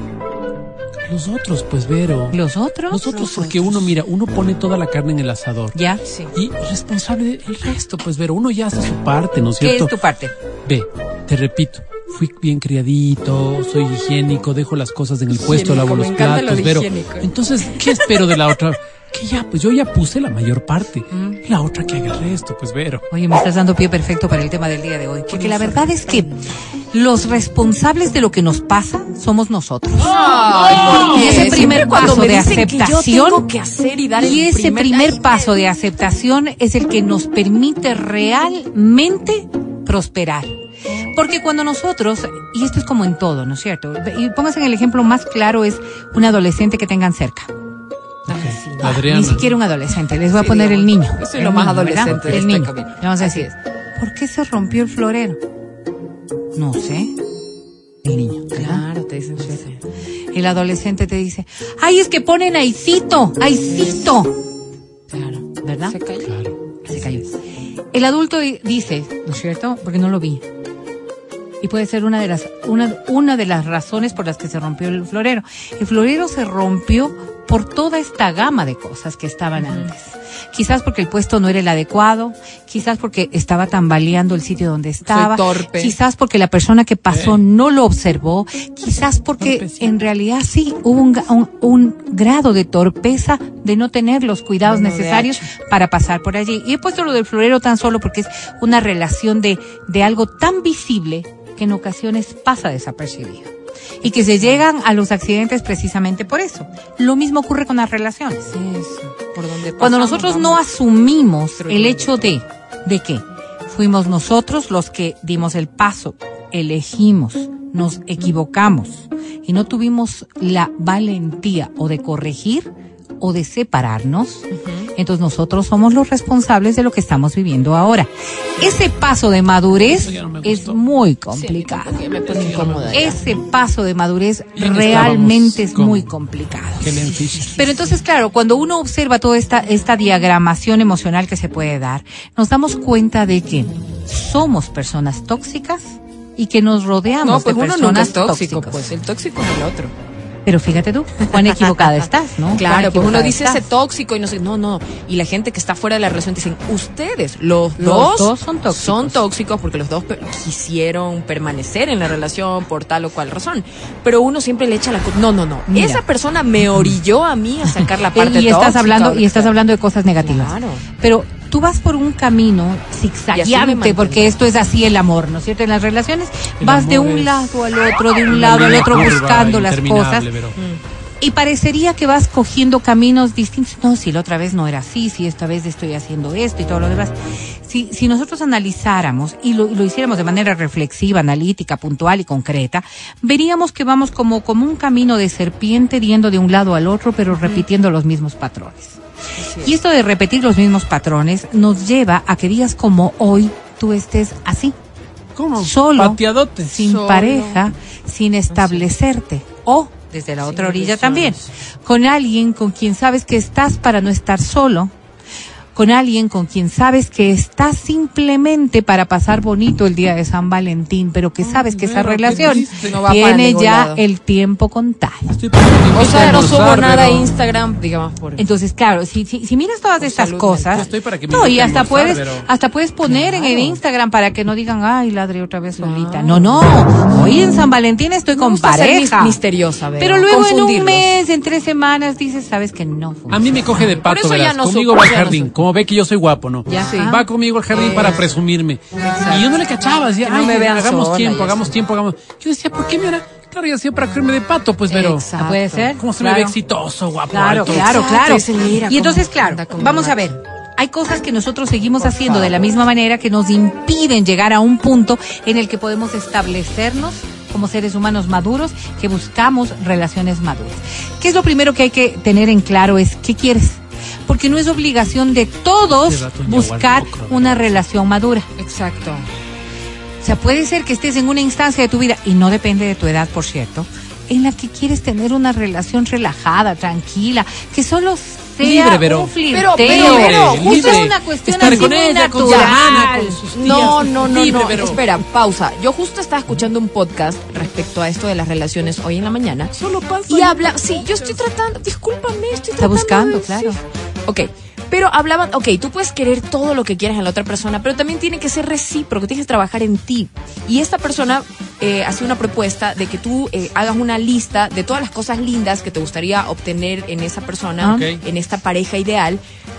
Los otros, pues, Vero. ¿Los otros? Nosotros, porque uno, mira, uno pone toda la carne en el asador. ¿Ya? Sí. Y responsable del resto, pues, Vero, uno ya hace su parte, ¿no es ¿Qué cierto? es tu parte? Ve, te repito, fui bien criadito, soy higiénico, dejo las cosas en el puesto, Higiénico, lavo los lo platos, de Vero. higiénico. Entonces, ¿qué espero de la otra? Que ya, pues yo ya puse la mayor parte. Mm. La otra que haga el resto, pues, Vero. Oye, me estás dando pie perfecto para el tema del día de hoy. Porque la verdad es que los responsables de lo que nos pasa somos nosotros. Y ese primer paso de aceptación que hacer y dar y el ese primer, paso de aceptación es el que nos permite realmente prosperar. Porque cuando nosotros, y esto es como en todo, ¿no es cierto? Y pónganse en el ejemplo más claro es un adolescente que tengan cerca. Sí, no. Adriana. Ni siquiera un adolescente, les voy a poner el niño. yo soy El lo más adolescente de El niño. cabina. Le vamos a decir, ¿por qué se rompió el florero? No sé. El niño, ¿verdad? Claro, te dicen. El adolescente te dice, ay, es que ponen aicito, aicito. Claro. ¿Verdad? Se cayó. Claro. Se cayó. El adulto di- dice, ¿no es cierto? Porque no lo vi. Y puede ser una de las una, una de las razones por las que se rompió el florero. El florero se rompió por toda esta gama de cosas que estaban antes. Quizás porque el puesto no era el adecuado, quizás porque estaba tambaleando el sitio donde estaba, torpe. quizás porque la persona que pasó no lo observó, quizás porque en realidad sí hubo un, ga- un- un grado de torpeza de no tener los cuidados Bueno, necesarios para pasar por allí. Y he puesto lo del florero tan solo porque es una relación de, de algo tan visible que en ocasiones pasa desapercibido. Y que se llegan a los accidentes precisamente por eso. Lo mismo ocurre con las relaciones. Eso, por donde Cuando nosotros no asumimos el hecho de, de que fuimos nosotros los que dimos el paso, elegimos, nos equivocamos y no tuvimos la valentía o de corregir o de separarnos, entonces nosotros somos los responsables de lo que estamos viviendo ahora. Ese paso de madurez no es muy complicado. me. Ese paso de madurez ¿Y en qué realmente es muy complicado. Pero entonces, claro, cuando uno observa toda esta, esta diagramación emocional que se puede dar, nos damos cuenta de que somos personas tóxicas y que nos rodeamos No, pues de uno personas nunca es tóxico, tóxicas. pues el tóxico es el otro. Pero fíjate tú, cuán equivocada estás, ¿no? Claro, pues uno dice ese tóxico y no sé, no, no. Y la gente que está fuera de la relación dicen, ustedes, los, Los dos, dos son tóxicos. son tóxicos porque los dos quisieron permanecer en la relación por tal o cual razón. Pero uno siempre le echa la culpa. No, no, no. Mira. Esa persona me orilló a mí a sacar la parte y estás tóxica, hablando y estás hablando de cosas negativas. Claro. Pero tú vas por un camino Y así me zigzagueante, porque esto es así el amor, ¿no es cierto? En las relaciones El vas de un lado al otro, de un lado al otro buscando las cosas. pero- Y parecería que vas cogiendo caminos distintos. No, si la otra vez no era así, si esta vez estoy haciendo esto y todo lo demás. Si, si nosotros analizáramos y lo, y lo hiciéramos de manera reflexiva, analítica, puntual y concreta, veríamos que vamos como, como un camino de serpiente yendo de un lado al otro, pero repitiendo los mismos patrones. Y esto de repetir los mismos patrones nos lleva a que días como hoy tú estés así, ¿Cómo? solo, Pateadote. sin Solo. pareja, sin establecerte. O, desde la Sin otra orilla también, con alguien con quien sabes que estás para no estar solo, con alguien con quien sabes que estás simplemente para pasar bonito el día de San Valentín, pero que sabes que esa relación. No tiene ya lado. el tiempo contado. O sea, no subo nada a Instagram, digamos, por... Entonces, claro, si, si, si miras todas estas cosas, mental. Yo estoy para que me no, y hasta puedes, pero- hasta puedes poner en el. Instagram para que no digan, ay, ladre otra vez solita. No, no, hoy en San Valentín estoy Me con pareja. misteriosa, Pero luego en un mes, en tres semanas, dices, sabes que no funciona. A mí me coge de pato, eso ya verás. no Conmigo va al jardín. Como ve que yo soy guapo, ¿no? Ya sí. Va conmigo al jardín para presumirme. Y yo no le cachaba. Decía, no ay, me vean hagamos sola tiempo, y hagamos eso. tiempo, hagamos. Yo decía, ¿por qué me hará? Claro, ya hacía para creerme de pato, pues, pero. Exacto. ¿Puede ser? ¿Cómo se me ve exitoso, guapo? Claro, alto? claro, claro. mira Y entonces, claro, vamos a ver. Hay cosas que nosotros seguimos haciendo de la misma manera que nos impiden llegar a un punto en el que podemos establecernos como seres humanos maduros que buscamos relaciones maduras. ¿Qué es lo primero que hay que tener en claro? Es qué quieres. Porque no es obligación de todos ya buscar una relación madura. Exacto. O sea, puede ser que estés en una instancia de tu vida, y no depende de tu edad, por cierto, en la que quieres tener una relación relajada, tranquila, que solo sea Libre, Vero. un flirteo. Pero, pero, pero, justo Justo libre. es una cuestión Estar así con muy ella, con su natural. hermana, con sus tías. No, no, no, Libre, no. pero- Espera, pausa. Yo justo estaba escuchando un podcast respecto a esto de las relaciones hoy en la mañana. Solo pasa. Y habla, sí, yo estoy tratando, discúlpame, estoy Está tratando. buscando, de- claro. sí. Ok, pero hablaban, ok, tú puedes querer todo lo que quieras en la otra persona, pero también tiene que ser recíproco, tienes que trabajar en ti. Y esta persona eh, hacía una propuesta de que tú eh, hagas una lista de todas las cosas lindas que te gustaría obtener en esa persona, Ah. En esta pareja ideal,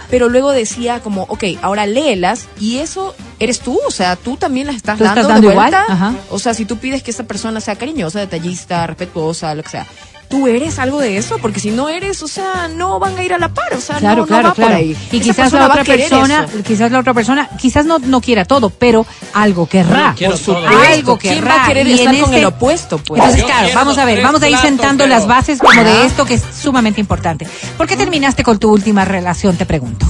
pero luego decía como, ok, ahora léelas y eso eres tú, o sea, tú también las estás ¿Tú dando, estás dando de vuelta. O sea, si tú pides que esa persona sea cariñosa, detallista, respetuosa, lo que sea, tú eres algo de eso, porque si no eres, o sea, no van a ir a la par, o sea, Claro, no, no claro, va por claro. ahí. Y Esa quizás la otra persona, eso. quizás la otra persona, quizás no, no quiera todo, pero algo querrá. Quiero Por todo. supuesto. Algo ¿Quién querrá. va a querer Y en con ese- el opuesto, pues? Entonces, Yo claro, vamos a ver, vamos a ir platos, sentando pero- las bases como de esto que es sumamente importante. ¿Por qué terminaste con tu última relación? Te pregunto.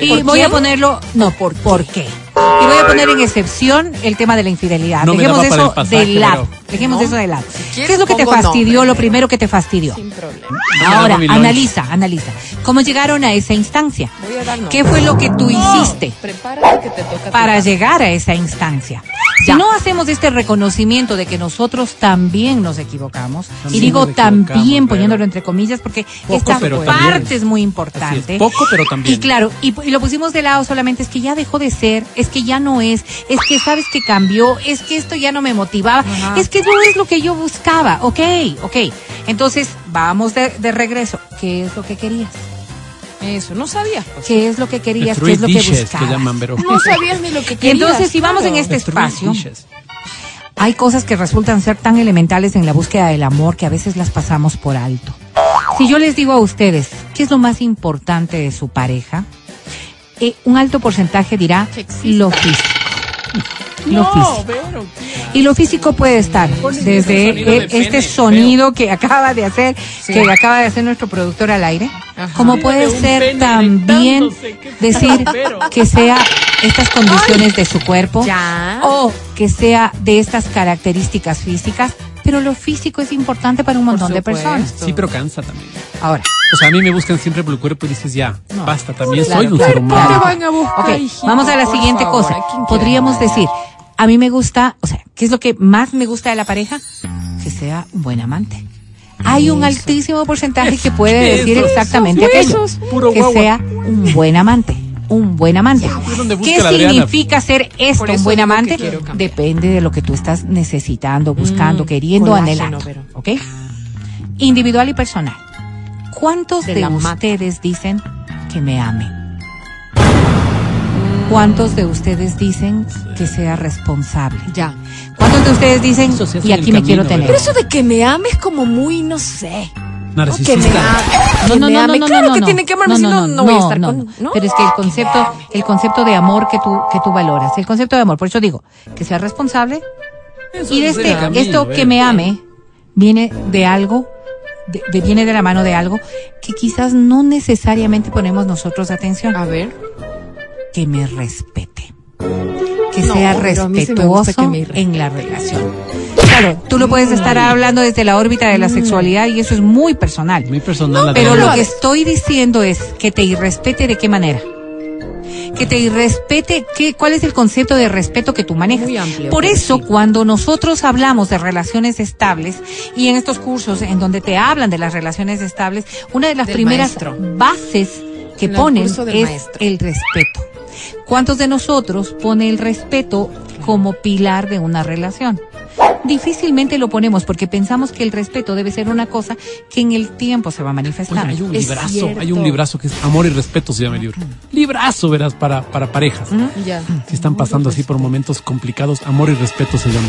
Y ¿Por voy a ponerlo, no, ¿por, ¿por qué? Y voy a poner en excepción el tema de la infidelidad. No Dejemos eso pasaje, de lado. Dejemos No. eso de lado. ¿Qué es lo que te fastidió? nombre. Lo primero que te fastidió. Sin problema. me Ahora, analiza, analiza. ¿Cómo llegaron a esa instancia? Voy a dar ¿Qué fue lo que tú No, hiciste Prepárate que te toca. para llegar a esa instancia? Si no hacemos este reconocimiento de que nosotros también nos equivocamos, y digo también poniéndolo entre comillas porque Poco, esta parte es muy importante. es, poco, pero también. Y claro, y, y lo pusimos de lado solamente es que ya dejó de ser, es que ya no es, es que sabes que cambió, es que esto ya no me motivaba, es que no es lo que yo buscaba. Ok, ok. Entonces, vamos de, de regreso. ¿Qué es lo que querías? Eso, no sabía. pues. ¿Qué es lo que querías? ¿Qué es lo que buscabas? que llaman, pero. No sabías ni lo que Y querías. entonces, si vamos en este espacio, dishes. hay cosas que resultan ser tan elementales en la búsqueda del amor que a veces las pasamos por alto. Si yo les digo a ustedes, ¿qué es lo más importante de su pareja? Eh, un alto porcentaje dirá lo físico. Lo físico. pero. Y lo físico puede estar desde ese sonido eh, de pene, este feo. sonido que acaba de hacer, que acaba de hacer nuestro productor al aire, Ajá. como puede ser también decir que sea estas condiciones de su cuerpo Ya. o que sea de estas características físicas, pero lo físico es importante para un montón de personas. Sí, pero cansa también. Ahora, O sea, a mí me buscan siempre por el cuerpo y dices, ya, basta, también claro, soy un ser humano. claro. van a buscar, Ok, hijito, vamos a la siguiente favor, cosa. Podríamos decir, a mí me gusta, o sea, ¿qué es lo que más me gusta de la pareja? Que sea un buen amante. Hay un altísimo porcentaje que puede decir Eso, exactamente eso, aquello. que sea un buen amante. Un buen amante. ¿Qué significa ser esto, un buen amante? Depende de lo que tú estás necesitando, buscando, Mm, queriendo, colágeno, anhelando. pero. ¿Ok? Individual y personal. ¿Cuántos De ustedes dicen que me ame? ¿Cuántos de ustedes dicen que sea responsable? Ya. ¿Cuántos de ustedes dicen y aquí me quiero tener? Pero eso de que me ames como muy, no sé. ¿no? Que me Narcisista. ame. No, que no, me no, ame. no, no, Claro no, que no. tiene que amarme, no, si no, no, no, no voy a no, estar no, con... no. ¿no? Pero es que el concepto, el concepto de amor que tú, que tú valoras, el concepto de amor, por eso digo, que sea responsable Eso y de es este, camino, esto que me ame viene de algo, de, de- viene de la mano de algo que quizás no necesariamente ponemos nosotros atención, A ver. Que me respete, que No, sea pero sí respetuoso que en la relación. Claro, tú lo puedes estar hablando desde la órbita de la sexualidad y eso es muy personal. Muy personal. Pero Adriana. lo que estoy diciendo es que te irrespete de qué manera. Que te irrespete, ¿qué, ¿cuál es el concepto de respeto que tú manejas? Muy amplio, Por pero eso, sí. cuando nosotros hablamos de relaciones estables y en estos cursos en donde te hablan de las relaciones estables, una de las Del primeras maestro. bases que ponen es maestro. el respeto. ¿Cuántos de nosotros pone el respeto como pilar de una relación? Difícilmente lo ponemos porque pensamos que el respeto debe ser una cosa que en el tiempo se va Oye, manifestando. hay un Es librazo, cierto. hay un librazo que es Amor y Respeto se llama el libro. Librazo, verás, para, para parejas. Ya. Si están pasando así por momentos complicados, Amor y Respeto se llama.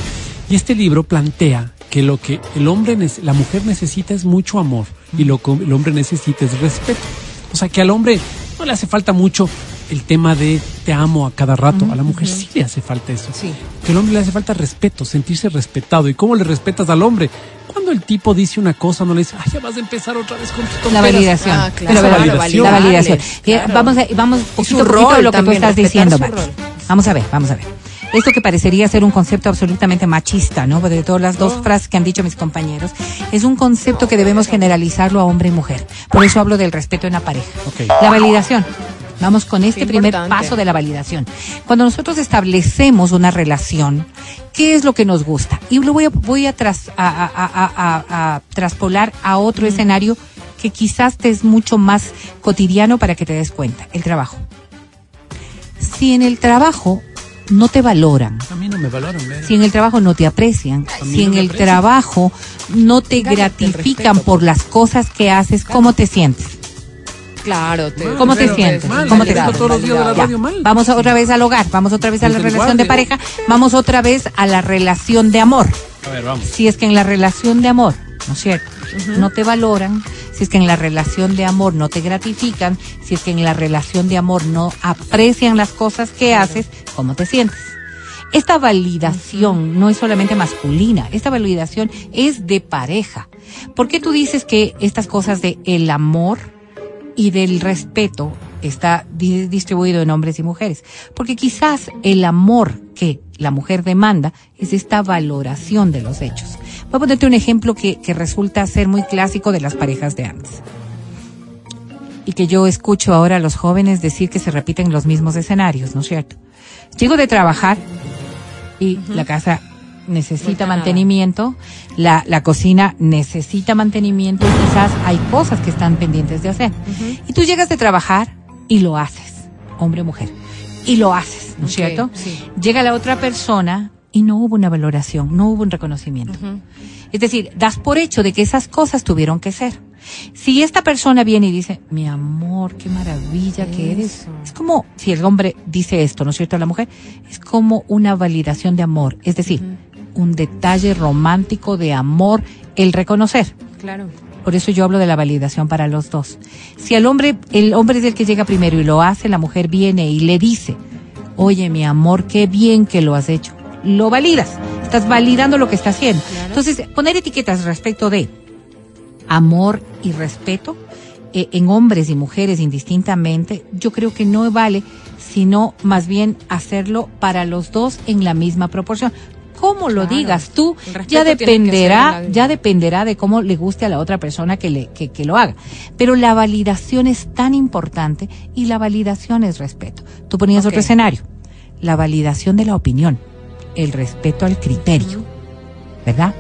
Y este libro plantea que lo que el hombre, la mujer necesita es mucho amor y lo que el hombre necesita es respeto. O sea, que al hombre no le hace falta mucho el tema de te amo a cada rato. A la mujer sí le hace falta eso. Sí. Que al hombre le hace falta respeto, sentirse respetado. ¿Y cómo le respetas al hombre? Cuando el tipo dice una cosa, no le dice, ay, ya vas a empezar otra vez con tus La tonteras". validación. Ah, claro, pero, validación. La validación. Claro. Vamos, a, vamos poquito, su poquito rol lo que tú estás diciendo. Vamos a ver, vamos a ver. Esto que parecería ser un concepto absolutamente machista, ¿no? De todas las dos frases que han dicho mis compañeros, es un concepto que debemos generalizarlo a hombre y mujer. Por eso hablo del respeto en la pareja. La validación. Vamos con este Qué primer importante. paso de la validación. Cuando nosotros establecemos una relación, ¿qué es lo que nos gusta? Y lo voy a, voy a, tras, a, a- a- a- a traspolar a otro escenario que quizás te es mucho más cotidiano para que te des cuenta, el trabajo. Si en el trabajo no te valoran, A mí no me valoran, ¿eh? si en el trabajo no te aprecian, si no en el aprecian. trabajo no te Gánate gratifican respeto, por las cosas que haces, ¿cómo te sientes? Claro. Te, ¿Cómo te sientes? mal, ¿Cómo te todos los días de la radio mal. Vamos otra vez al hogar, vamos otra vez a la el relación de pareja, vamos otra vez a la relación de amor. A ver, vamos. Si es que en la relación de amor, ¿no es cierto? No te valoran, si es que en la relación de amor no te gratifican, si es que en la relación de amor no aprecian las cosas que haces, ¿cómo te sientes? Esta validación no es solamente masculina, esta validación es de pareja. ¿Por qué tú dices que estas cosas de el amor y del respeto está di- distribuido en hombres y mujeres? Porque quizás el amor que la mujer demanda es esta valoración de los hechos. Voy a ponerte un ejemplo que, que resulta ser muy clásico de las parejas de antes. Y que yo escucho ahora a los jóvenes decir que se repiten los mismos escenarios, ¿no es cierto? Llego de trabajar y la casa necesita nada. mantenimiento, la, la cocina necesita mantenimiento y quizás hay cosas que están pendientes de hacer. Y tú llegas de trabajar y lo haces, hombre o mujer, y lo haces, ¿no es cierto? sí. Llega la otra persona y no hubo una valoración, no hubo un reconocimiento. Es decir, das por hecho de que esas cosas tuvieron que ser. Si esta persona viene y dice, mi amor, qué maravilla que eres, es como, si el hombre dice esto, ¿no es cierto? A la mujer, es como una validación de amor, es decir, un detalle romántico de amor, el reconocer. Claro. Por eso yo hablo de la validación para los dos. Si al hombre, el hombre es el que llega primero y lo hace, la mujer viene y le dice, oye mi amor, qué bien que lo has hecho. Lo validas, estás validando lo que está haciendo. Entonces, poner etiquetas respecto de amor y respeto eh, en hombres y mujeres indistintamente, yo creo que no vale, sino más bien hacerlo para los dos en la misma proporción. ¿Cómo lo Claro. digas tú? Ya dependerá, ya dependerá de cómo le guste a la otra persona que, le, que, que lo haga. Pero la validación es tan importante y la validación es respeto. Tú ponías otro escenario. La validación de la opinión, el respeto al criterio, ¿verdad?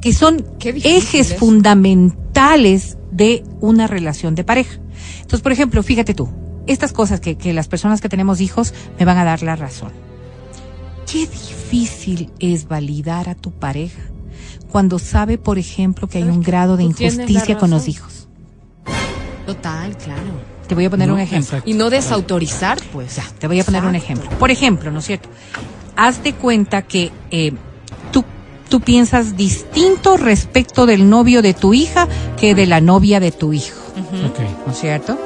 Que son ejes fundamentales de una relación de pareja. Entonces, por ejemplo, fíjate tú, estas cosas que, que las personas que tenemos hijos me van a dar la razón. Qué difícil es validar a tu pareja cuando sabe, por ejemplo, que hay un grado de injusticia con los hijos. Total, claro. Te voy a poner No, un ejemplo. exacto. Y no desautorizar, pues. Ya, te voy a poner un ejemplo. Por ejemplo, ¿no es cierto? Haz de cuenta que eh, tú, piensas distinto respecto del novio de tu hija que de la novia de tu hijo. ¿no es cierto?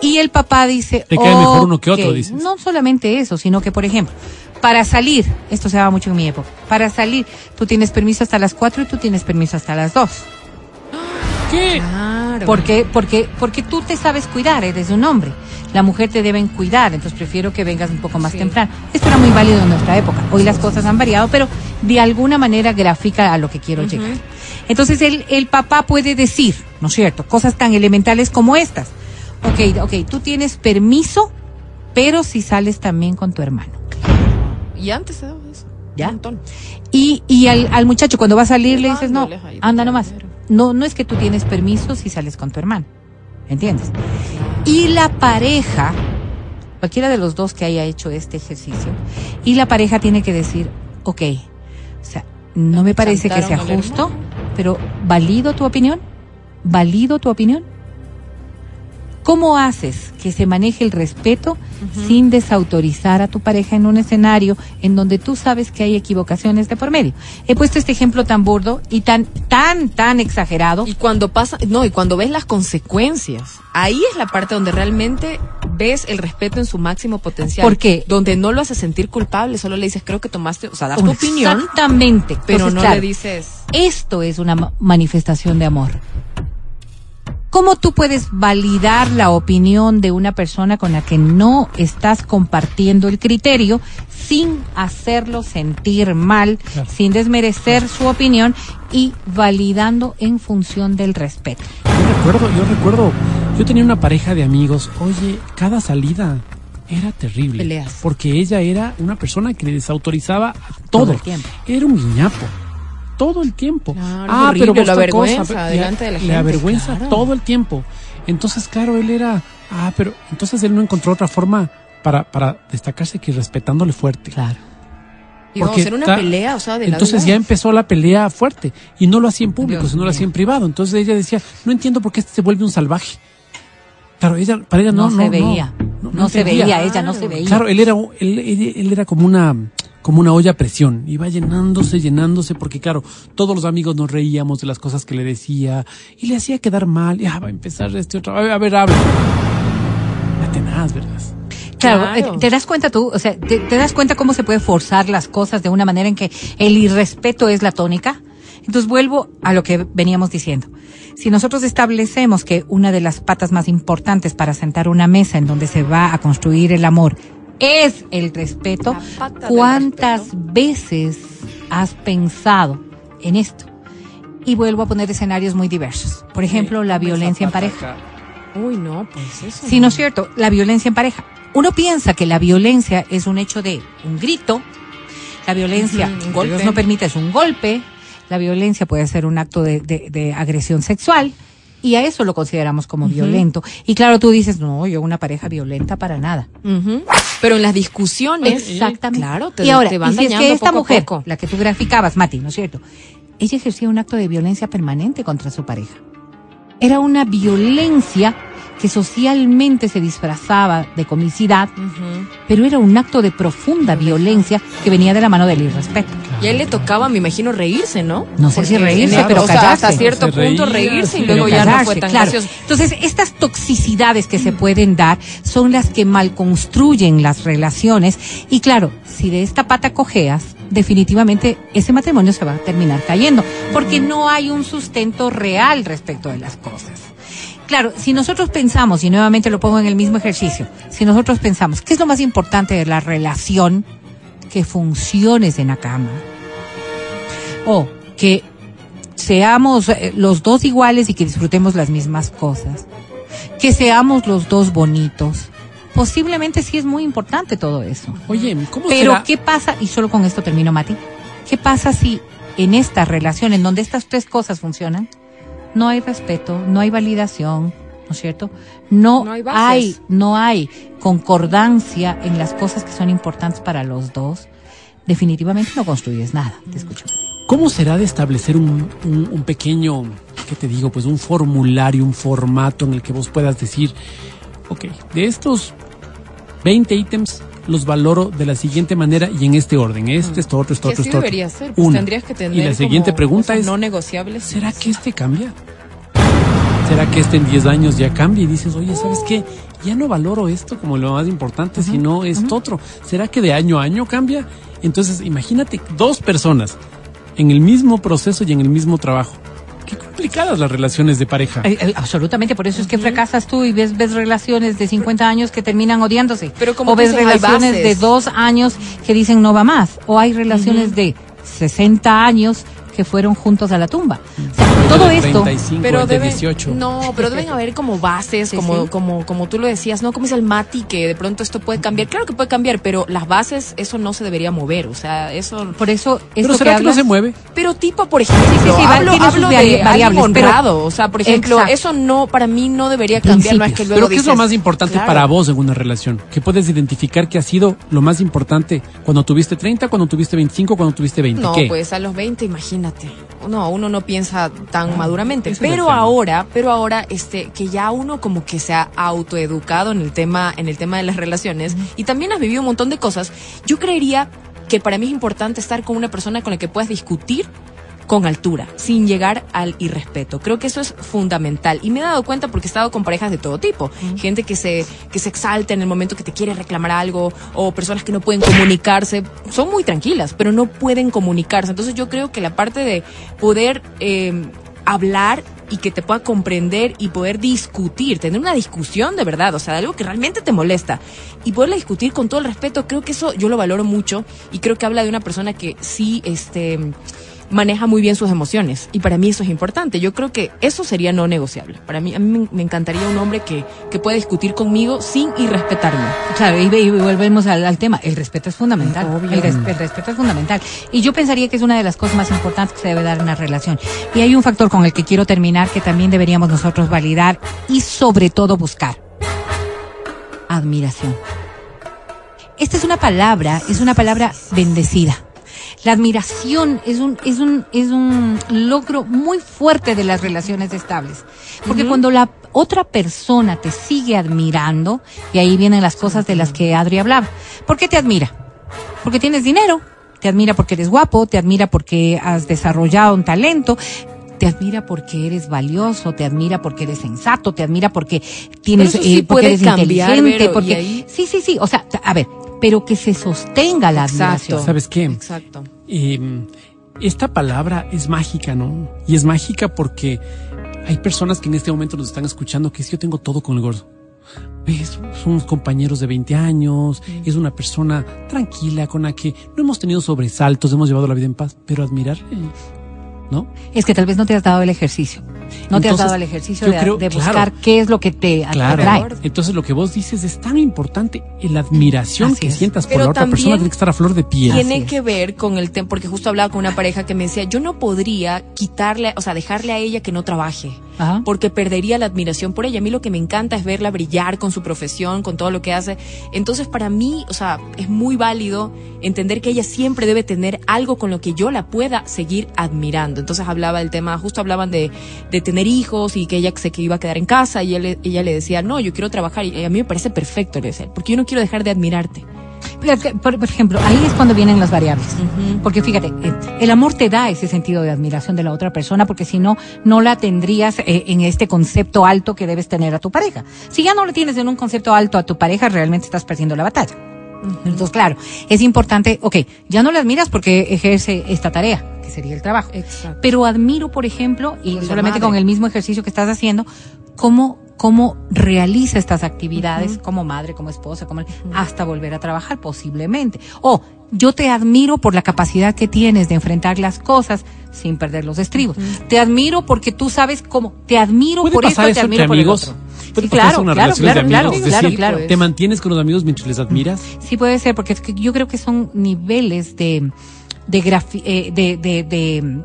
Y el papá dice... Te cae mejor uno que otro, dices. No solamente eso, sino que, por ejemplo, para salir, esto se daba mucho en mi época, para salir, tú tienes permiso hasta las 4 y tú tienes permiso hasta las 2. ¿Qué? Claro. Porque, porque, porque tú te sabes cuidar, eres un hombre. La mujer te deben cuidar, entonces prefiero que vengas un poco más Sí. temprano. Esto era muy válido en nuestra época. Hoy las cosas han variado, pero de alguna manera grafica a lo que quiero llegar. Entonces el, el papá puede decir, ¿no es cierto? Cosas tan elementales como estas. Ok, ok, tú tienes permiso, pero si sales también con tu hermano. Y antes se daba eso. ¿Ya? Un montón. Y, y al, al muchacho cuando va a salir le dices, no, anda nomás. No, no es que tú tienes permiso si sales con tu hermano. ¿Entiendes? Y la pareja, cualquiera de los dos que haya hecho este ejercicio, y la pareja tiene que decir, ok, o sea, no me parece que sea justo, pero ¿valido tu opinión? ¿Valido tu opinión? ¿Cómo haces que se maneje el respeto sin desautorizar a tu pareja en un escenario en donde tú sabes que hay equivocaciones de por medio? He puesto este ejemplo tan burdo y tan, tan, tan exagerado. Y cuando pasa, no, y cuando ves las consecuencias, ahí es la parte donde realmente ves el respeto en su máximo potencial. ¿Por qué? Donde no lo haces sentir culpable, solo le dices, creo que tomaste, o sea, das tu opinión, Exactamente. pero Entonces, no claro, le dices. Esto es una ma- manifestación de amor. ¿Cómo tú puedes validar la opinión de una persona con la que no estás compartiendo el criterio sin hacerlo sentir mal, Claro. sin desmerecer su opinión y validando en función del respeto? Yo recuerdo, yo recuerdo, yo tenía una pareja de amigos, oye, cada salida era terrible. Peleas. Porque ella era una persona que le desautorizaba a todo. Todo el tiempo. Era un guiñapo. Todo el tiempo. Claro, ah, horrible, pero la vergüenza cosa, delante de la Le gente, avergüenza claro. todo el tiempo. Entonces, claro, él era, ah, pero entonces él no encontró otra forma para, para destacarse que respetándole fuerte. Claro. Y vamos a hacer una ta- pelea, o sea, de Entonces ya empezó la pelea fuerte y no lo hacía en público, Dios sino lo hacía en privado. Entonces ella decía, no entiendo por qué este se vuelve un salvaje. Claro, ella, para ella no, No, no, se veía. No, se veía, ella no se veía. Claro, él era, él, él- él era como una, como una olla a presión. Iba llenándose, llenándose, porque claro, todos los amigos nos reíamos de las cosas que le decía y le hacía quedar mal. Ya va a empezar este otro. A ver, a ver, habla. La tenaz, ¿verdad? Claro, Claro. eh, te das cuenta tú, o sea, te, te das cuenta cómo se puede forzar las cosas de una manera en que el irrespeto es la tónica. Entonces vuelvo a lo que veníamos diciendo. Si nosotros establecemos que una de las patas más importantes para sentar una mesa en donde se va a construir el amor es el respeto, ¿cuántas respeto. veces has pensado en esto? Y vuelvo a poner escenarios muy diversos. Por ejemplo, la violencia en pareja. Uy, no, pues eso. Sí, ¿no es cierto? La violencia en pareja. Uno piensa que la violencia es un hecho de un grito La violencia, Ujú, un que golpe. Dios no permite, es un golpe. La violencia puede ser un acto de, de- de agresión sexual. Y a eso lo consideramos como violento. Y claro, tú dices, no, yo una pareja violenta para nada. Pero en las discusiones, Exactamente. claro, te, y ahora, te van y si es que esta poco mujer, poco. la que tú graficabas, Mati, ¿no es cierto? Ella ejercía un acto de violencia permanente contra su pareja. Era una violencia que socialmente se disfrazaba de comicidad, pero era un acto de profunda violencia que venía de la mano del irrespeto. Y a él le tocaba, me imagino, reírse, ¿no? No sé si reírse, pero o sea, callarse. hasta cierto Se punto reía, reírse y luego ya no fue tan claro. gracioso. Entonces, estas toxicidades que se pueden dar son las que mal construyen las relaciones. Y claro, si de esta pata cojeas, definitivamente ese matrimonio se va a terminar cayendo, porque no hay un sustento real respecto de las cosas. Claro, si nosotros pensamos, y nuevamente lo pongo en el mismo ejercicio, si nosotros pensamos, ¿qué es lo más importante de la relación? Que funciones en la cama. O que seamos eh, los dos iguales y que disfrutemos las mismas cosas. Que seamos los dos bonitos. Posiblemente sí es muy importante todo eso. Oye, ¿cómo Pero será? ¿qué pasa? Y solo con esto termino, Mati. ¿Qué pasa si en esta relación, en donde estas tres cosas funcionan, no hay respeto, no hay validación, ¿no es cierto? No, No hay hay, no hay concordancia en las cosas que son importantes para los dos. Definitivamente no construyes nada. Te escucho. ¿Cómo será de establecer un, un- un pequeño, qué te digo, pues un formulario, un formato en el que vos puedas decir, ok, de estos 20 ítems los valoro de la siguiente manera y en este orden, este, esto, otro, esto, otro, esto, otro. debería ser, pues Una. tendrías que tener Y la siguiente como pregunta es, no negociables. ¿será que este cambia? ¿Será que este en 10 años ya cambia y dices, oye, ¿sabes qué? Ya no valoro esto como lo más importante, sino esto otro. ¿Será que de año a año cambia? Entonces, imagínate dos personas en el mismo proceso y en el mismo trabajo. Complicadas las relaciones de pareja. Eh, eh, absolutamente, por eso es que fracasas tú y ves, ves relaciones de 50 años que terminan odiándose. Pero como o ves dices, hay relaciones de dos años que dicen no va más. O hay relaciones de 60 años que fueron juntos a la tumba. O sea, todo esto... 35, pero el de deben, 18. no, pero deben haber como bases, Sí, como, sí. como, como tú lo decías, no como es el Mati que de pronto esto puede cambiar. Claro que puede cambiar, pero las bases, eso no se debería mover. O sea, eso. Por eso, Pero esto ¿será que, no hablas- se mueve? Pero tipo, por ejemplo, Sí, sí, hablo, hablo de variables, pero- honrado. o sea, por ejemplo, Exacto. eso no, para mí no debería cambiar. No es que luego Pero ¿qué es lo dices, más importante claro. para vos en una relación? ¿Qué puedes identificar que ha sido lo más importante cuando tuviste 30, cuando tuviste 25, cuando tuviste 20? No, ¿Qué? pues a los 20, imagínate. No, uno no piensa tan maduramente. Pero ahora, pero ahora, este, que ya uno como que se ha autoeducado en el tema, en el tema de las relaciones y también has vivido un montón de cosas. Yo creería que para mí es importante estar con una persona con la que puedas discutir con altura, sin llegar al irrespeto. Creo que eso es fundamental. Y me he dado cuenta porque he estado con parejas de todo tipo. Gente que se, que se exalta en el momento que te quiere reclamar algo, o personas que no pueden comunicarse. Son muy tranquilas, pero no pueden comunicarse. Entonces yo creo que la parte de poder eh, hablar y que te pueda comprender y poder discutir, tener una discusión de verdad, o sea, de algo que realmente te molesta y poderla discutir con todo el respeto, creo que eso yo lo valoro mucho y creo que habla de una persona que sí, este, maneja muy bien sus emociones y para mí eso es importante. Yo creo que eso sería no negociable. Para mí, a mí me, encantaría un hombre que, que pueda discutir conmigo sin irrespetarme. Claro, y, y volvemos al, al tema. El respeto es fundamental. Obvio. El, res- el respeto es fundamental. Y yo pensaría que es una de las cosas más importantes que se debe dar en una relación. Y hay un factor con el que quiero terminar que también deberíamos nosotros validar y sobre todo buscar. Admiración. Esta es una palabra, es una palabra bendecida. La admiración es un, es un, es un logro muy fuerte de las relaciones estables. Porque cuando la otra persona te sigue admirando, y ahí vienen las cosas de las que Adri hablaba. ¿Por qué te admira? Porque tienes dinero, te admira porque eres guapo, te admira porque has desarrollado un talento, te admira porque eres valioso, te admira porque eres sensato, te admira porque tienes, Pero sí eh, porque eres cambiar, inteligente, Vero, y porque ahí- sí, sí, sí, o sea, a ver, pero que se sostenga la admiración. ¿Sabes qué? Exacto. Eh, esta palabra es mágica, ¿no? Y es mágica porque hay personas que en este momento nos están escuchando que es yo tengo todo con el gordo. ¿Ves? Somos compañeros de 20 años, es una persona tranquila con la que no hemos tenido sobresaltos, hemos llevado la vida en paz, pero admirarle, ¿no? Es que tal vez no te has dado el ejercicio. No te has dado el ejercicio de, creo- de claro. buscar qué es lo que te Claro. atrae. Entonces lo que vos dices es tan importante la admiración Así que es. sientas por la otra persona tiene que estar a flor de piel. Tiene que ver con el tema, porque justo hablaba con una pareja que me decía, yo no podría quitarle, o sea, dejarle a ella que no trabaje, Ajá. porque perdería la admiración por ella. A mí lo que me encanta es verla brillar con su profesión, con todo lo que hace. Entonces, para mí, o sea, es muy válido entender que ella siempre debe tener algo con lo que yo la pueda seguir admirando. Entonces hablaba del tema, justo hablaban de, de tener hijos y que ella se que iba a quedar en casa y él- ella le decía, no, yo quiero trabajar y a mí me parece perfecto, le decía, porque yo no quiero dejar de admirarte. Por, por ejemplo, ahí es cuando vienen las variables. Porque fíjate, eh, el amor te da ese sentido de admiración de la otra persona, porque si no, no la tendrías eh, en este concepto alto que debes tener a tu pareja. Si ya no lo tienes en un concepto alto a tu pareja, realmente estás perdiendo la batalla. Entonces, claro, es importante, ok, ya no la admiras porque ejerce esta tarea, que sería el trabajo. Exacto. Pero admiro, por ejemplo, y Con solamente con el mismo ejercicio que estás haciendo, cómo, cómo realiza estas actividades como madre, como esposa, como hasta volver a trabajar posiblemente. O yo te admiro por la capacidad que tienes de enfrentar las cosas sin perder los estribos. Te admiro porque tú sabes cómo. Te admiro ¿Puede por esto, pasar te eso admiro entre por el amigos? otro. ¿Puede Sí, pasar claro, en una claro, relación de claro, amigos? claro, decir, claro. ¿te mantienes con los amigos mientras les admiras? Sí puede ser, porque es que yo creo que son niveles de de eh, de, de, de.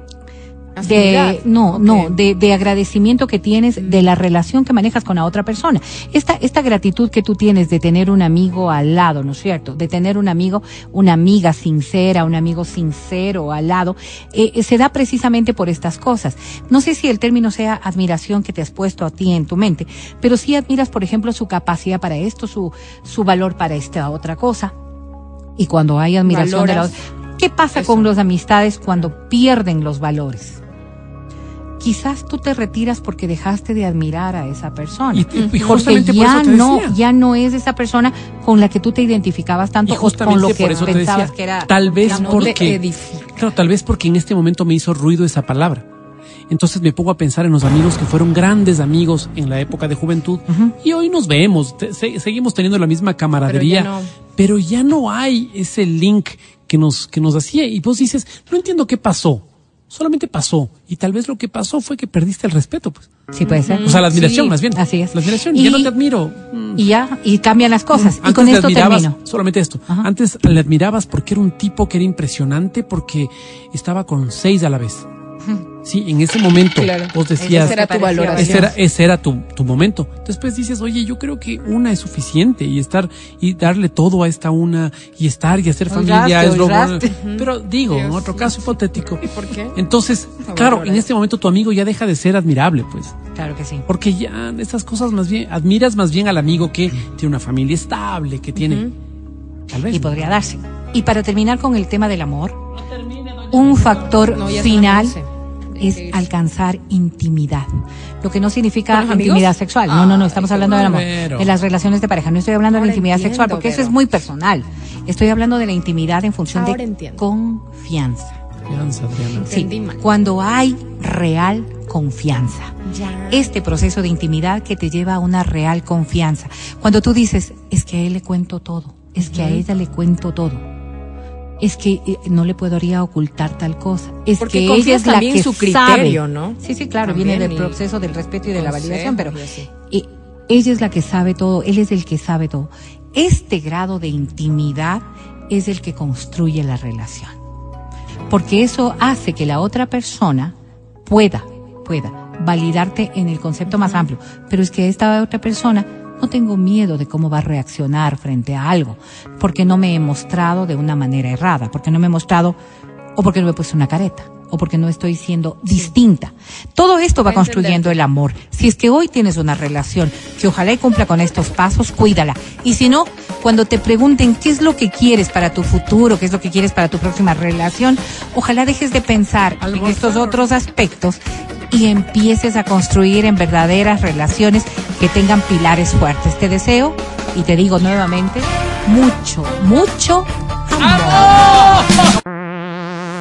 De- no, no, de, de agradecimiento que tienes de la relación que manejas con la otra persona. Esta, esta gratitud que tú tienes de tener un amigo al lado, ¿no es cierto? De tener un amigo, una amiga sincera, un amigo sincero al lado, eh, eh, se da precisamente por estas cosas. No sé si el término sea admiración que te has puesto a ti en tu mente, pero sí admiras, por ejemplo, su capacidad para esto, su, su valor para esta otra cosa. Y cuando hay admiración de la otra, ¿qué pasa eso. con las amistades cuando pierden los valores? Quizás tú te retiras porque dejaste de admirar a esa persona. Y, justamente por ya eso te no, decía. ya no es esa persona con la que tú te identificabas tanto Y con lo que por eso pensabas decía, que era. tal vez no porque, claro, tal vez porque en este momento me hizo ruido esa palabra. Entonces me pongo a pensar en los amigos que fueron grandes amigos en la época de juventud y hoy nos vemos, te- se- seguimos teniendo la misma camaradería, Pero ya no. pero ya no hay ese link que nos, que nos hacía. Y vos dices, no entiendo qué pasó, solamente pasó. Y tal vez lo que pasó fue que perdiste el respeto, pues. Sí, puede ser. O sea, la admiración Sí, más bien. Así es. La admiración, Y- ya no te admiro. Mm. Y ya, y cambian las cosas. y con esto termino. solamente esto. Ajá. Antes le admirabas porque era un tipo que era impresionante porque estaba con seis a la vez. Sí, en ese momento Claro. vos decías, Esa era tu valoración. ese era, ese era tu, tu momento. Después dices, oye, yo creo que una es suficiente y estar y darle todo a esta una y estar y hacer familia es lo oigaste. Pero digo, en otro caso hipotético. ¿Por qué? Entonces, No, claro, en este momento tu amigo ya deja de ser admirable, pues. Claro que sí. Porque ya estas cosas más bien, admiras más bien al amigo que tiene una familia estable, que tiene. Tal vez. Y podría darse. Y para terminar con el tema del amor, un factor No, final. Es alcanzar intimidad. Lo que no significa intimidad sexual. No, no, no, estamos hablando del amor. Vero. De las relaciones de pareja. No estoy hablando de la intimidad entiendo, sexual porque eso es muy personal. Estoy hablando de la intimidad en función Ahora de entiendo. confianza. Confianza, Adriana. Sí, Entendí mal. cuando hay real confianza. Ya. Este proceso de intimidad que te lleva a una real confianza. Cuando tú dices, es que a él le cuento todo, es que a ella le cuento todo. Es que eh, no le podría ocultar tal cosa. Es Porque que ella es la también que su criterio, sabe. ¿no? Sí, sí, claro, También viene del proceso del respeto y de la validación, pero y ella es la que sabe todo, él es el que sabe todo. Este grado de intimidad es el que construye la relación. Porque eso hace que la otra persona pueda, pueda validarte en el concepto más amplio. Pero es que esta otra persona no tengo miedo de cómo va a reaccionar frente a algo, porque no me he mostrado de una manera errada, porque no me he mostrado o porque no me he puesto una careta o porque no estoy siendo distinta. Todo esto va construyendo el amor. Si es que hoy tienes una relación que ojalá y cumpla con estos pasos, cuídala. Y si no, cuando te pregunten qué es lo que quieres para tu futuro, qué es lo que quieres para tu próxima relación, ojalá dejes de pensar en estos otros aspectos y empieces a construir en verdaderas relaciones que tengan pilares fuertes. Te deseo y te digo nuevamente, mucho, mucho amor.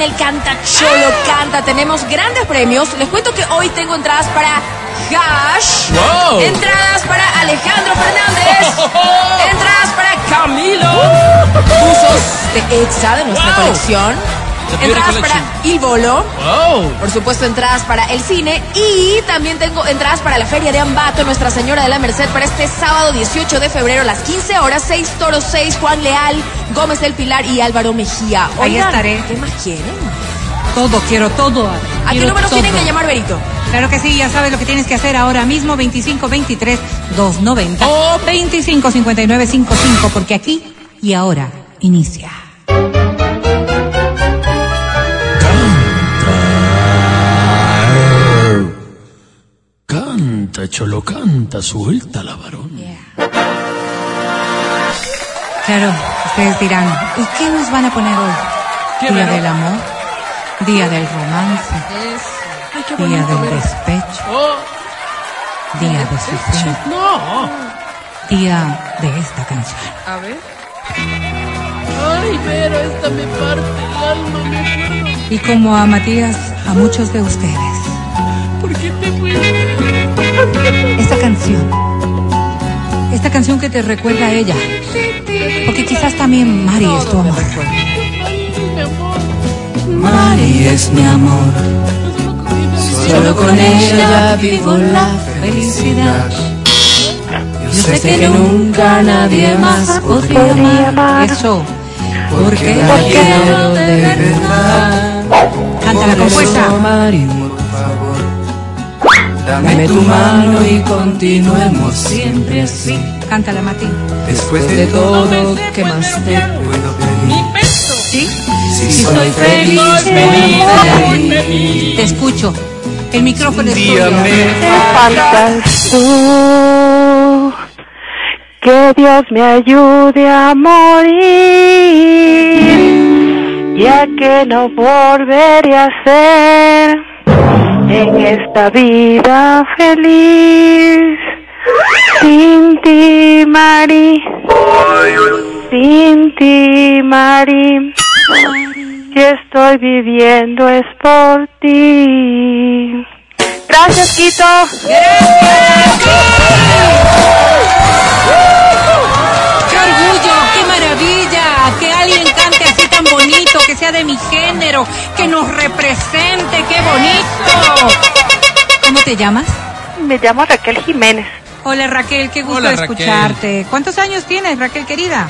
en el Canta Cholo Canta. Tenemos grandes premios. Les cuento que hoy tengo entradas para. Wow. Entradas para Alejandro Fernández. entradas para Camilo. Usos de Exa de nuestra Wow. colección. Entradas para. Il Bolo. Wow. Por supuesto, entradas para el cine y también tengo entradas para la Feria de Ambato, Nuestra Señora de la Merced, para este sábado 18 de febrero a las 15 horas, 6 Toros 6, Juan Leal, Gómez del Pilar y Álvaro Mejía. Ahí estaré. ¿Qué más quieren? Todo, quiero todo. ¿A qué todo. tienen que llamar, Berito? Claro que sí, ya sabes lo que tienes que hacer ahora mismo, 2523 290 Oh. o 255955, porque aquí y ahora inicia. Canta, cholo, canta, suelta la varón. Claro, ustedes dirán, ¿y qué nos van a poner hoy? ¿Qué, Día del amor, día del romance, Ay, qué día del Vero. despecho, Oh, día de sufrir, no. día de esta canción. A ver. Ay, pero esta me parte el alma, me acuerdo. Y como a Matías, a muchos de ustedes, ¿Por qué te fuiste? Esta canción, esta canción que te recuerda a ella, porque quizás también Mari es tu amor. Mari es mi amor, solo con ella vivo la felicidad. Yo sé que nunca nadie más podría amar. Eso, porque la quiero de verdad. Canta la compuesta. Dame tu mano y continuemos siempre así. Cántala, Mati. Después de todo, ¿qué más te puedo pedir? ¿Sí? Si soy feliz, feliz, feliz, feliz. Te escucho. El micrófono es tuyo. Faltas tú. Que Dios me ayude a morir, ya que no volveré a ser en esta vida feliz. Sin ti, Mari, sin ti, Mari, si estoy viviendo es por ti. Gracias, Quito. Sea de mi género, que nos represente. ¡Qué bonito! ¿Cómo te llamas? Me llamo Raquel Jiménez. Hola Raquel, qué gusto Hola, Raquel. escucharte. ¿Cuántos años tienes, Raquel querida?